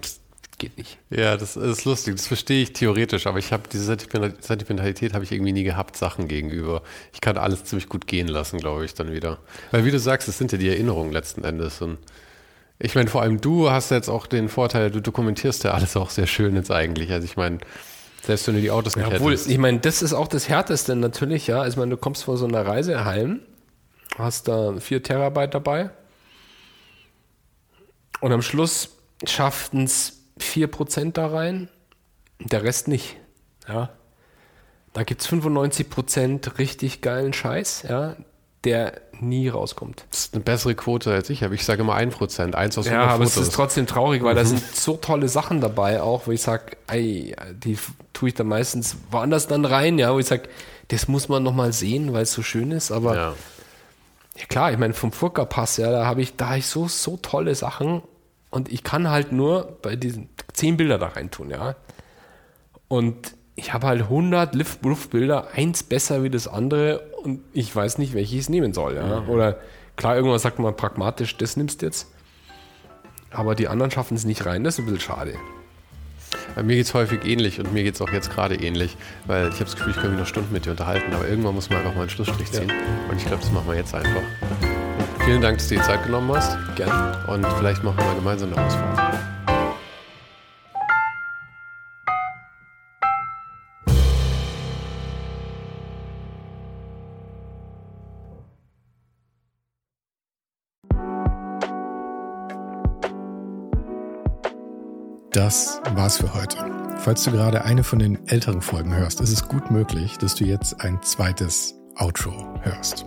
geht nicht. Ja, das ist lustig. Das verstehe ich theoretisch, aber ich habe diese Sentimental- Sentimentalität habe ich irgendwie nie gehabt Sachen gegenüber. Ich kann alles ziemlich gut gehen lassen, glaube ich, dann wieder. Weil wie du sagst, es sind ja die Erinnerungen letzten Endes. Und ich meine, vor allem du hast jetzt auch den Vorteil, du dokumentierst ja alles auch sehr schön jetzt eigentlich. Also ich meine, selbst wenn du die Autos nicht Obwohl, hättest. ich meine, das ist auch das Härteste natürlich, ja. Also, ich meine, du kommst von so einer Reise heim, hast da vier Terabyte dabei und am Schluss schafften es vier Prozent da rein, der Rest nicht, ja. Da gibt es 95 Prozent richtig geilen Scheiß, ja, der nie rauskommt. Das ist eine bessere Quote als ich habe. Ich sage immer ein Prozent, eins aus Ja, 100 aber es Fotos. ist trotzdem traurig, weil da sind so tolle Sachen dabei, auch wo ich sage, ey, die tue ich dann meistens woanders dann rein, ja, wo ich sage, das muss man nochmal sehen, weil es so schön ist, aber ja, ja. klar, ich meine, vom Furka-Pass, ja, da habe ich, da habe ich so, so tolle Sachen und ich kann halt nur bei diesen zehn Bilder da rein tun, ja. Und ich habe halt 100 Luft- Luftbilder, eins besser wie das andere und ich weiß nicht, welches ich es nehmen soll, ja. Oder klar, irgendwann sagt man pragmatisch, das nimmst du jetzt. Aber die anderen schaffen es nicht rein, das ist ein bisschen schade. Bei mir geht es häufig ähnlich und mir geht es auch jetzt gerade ähnlich, weil ich habe das Gefühl, ich kann mich noch Stunden mit dir unterhalten, aber irgendwann muss man einfach mal einen Schlussstrich ziehen. Und ich glaube, das machen wir jetzt einfach. Vielen Dank, dass du dir Zeit genommen hast Gerne. und vielleicht machen wir gemeinsam eine Ausfahrt. Das war's für heute. Falls du gerade eine von den älteren Folgen hörst, ist es gut möglich, dass du jetzt ein zweites Outro hörst.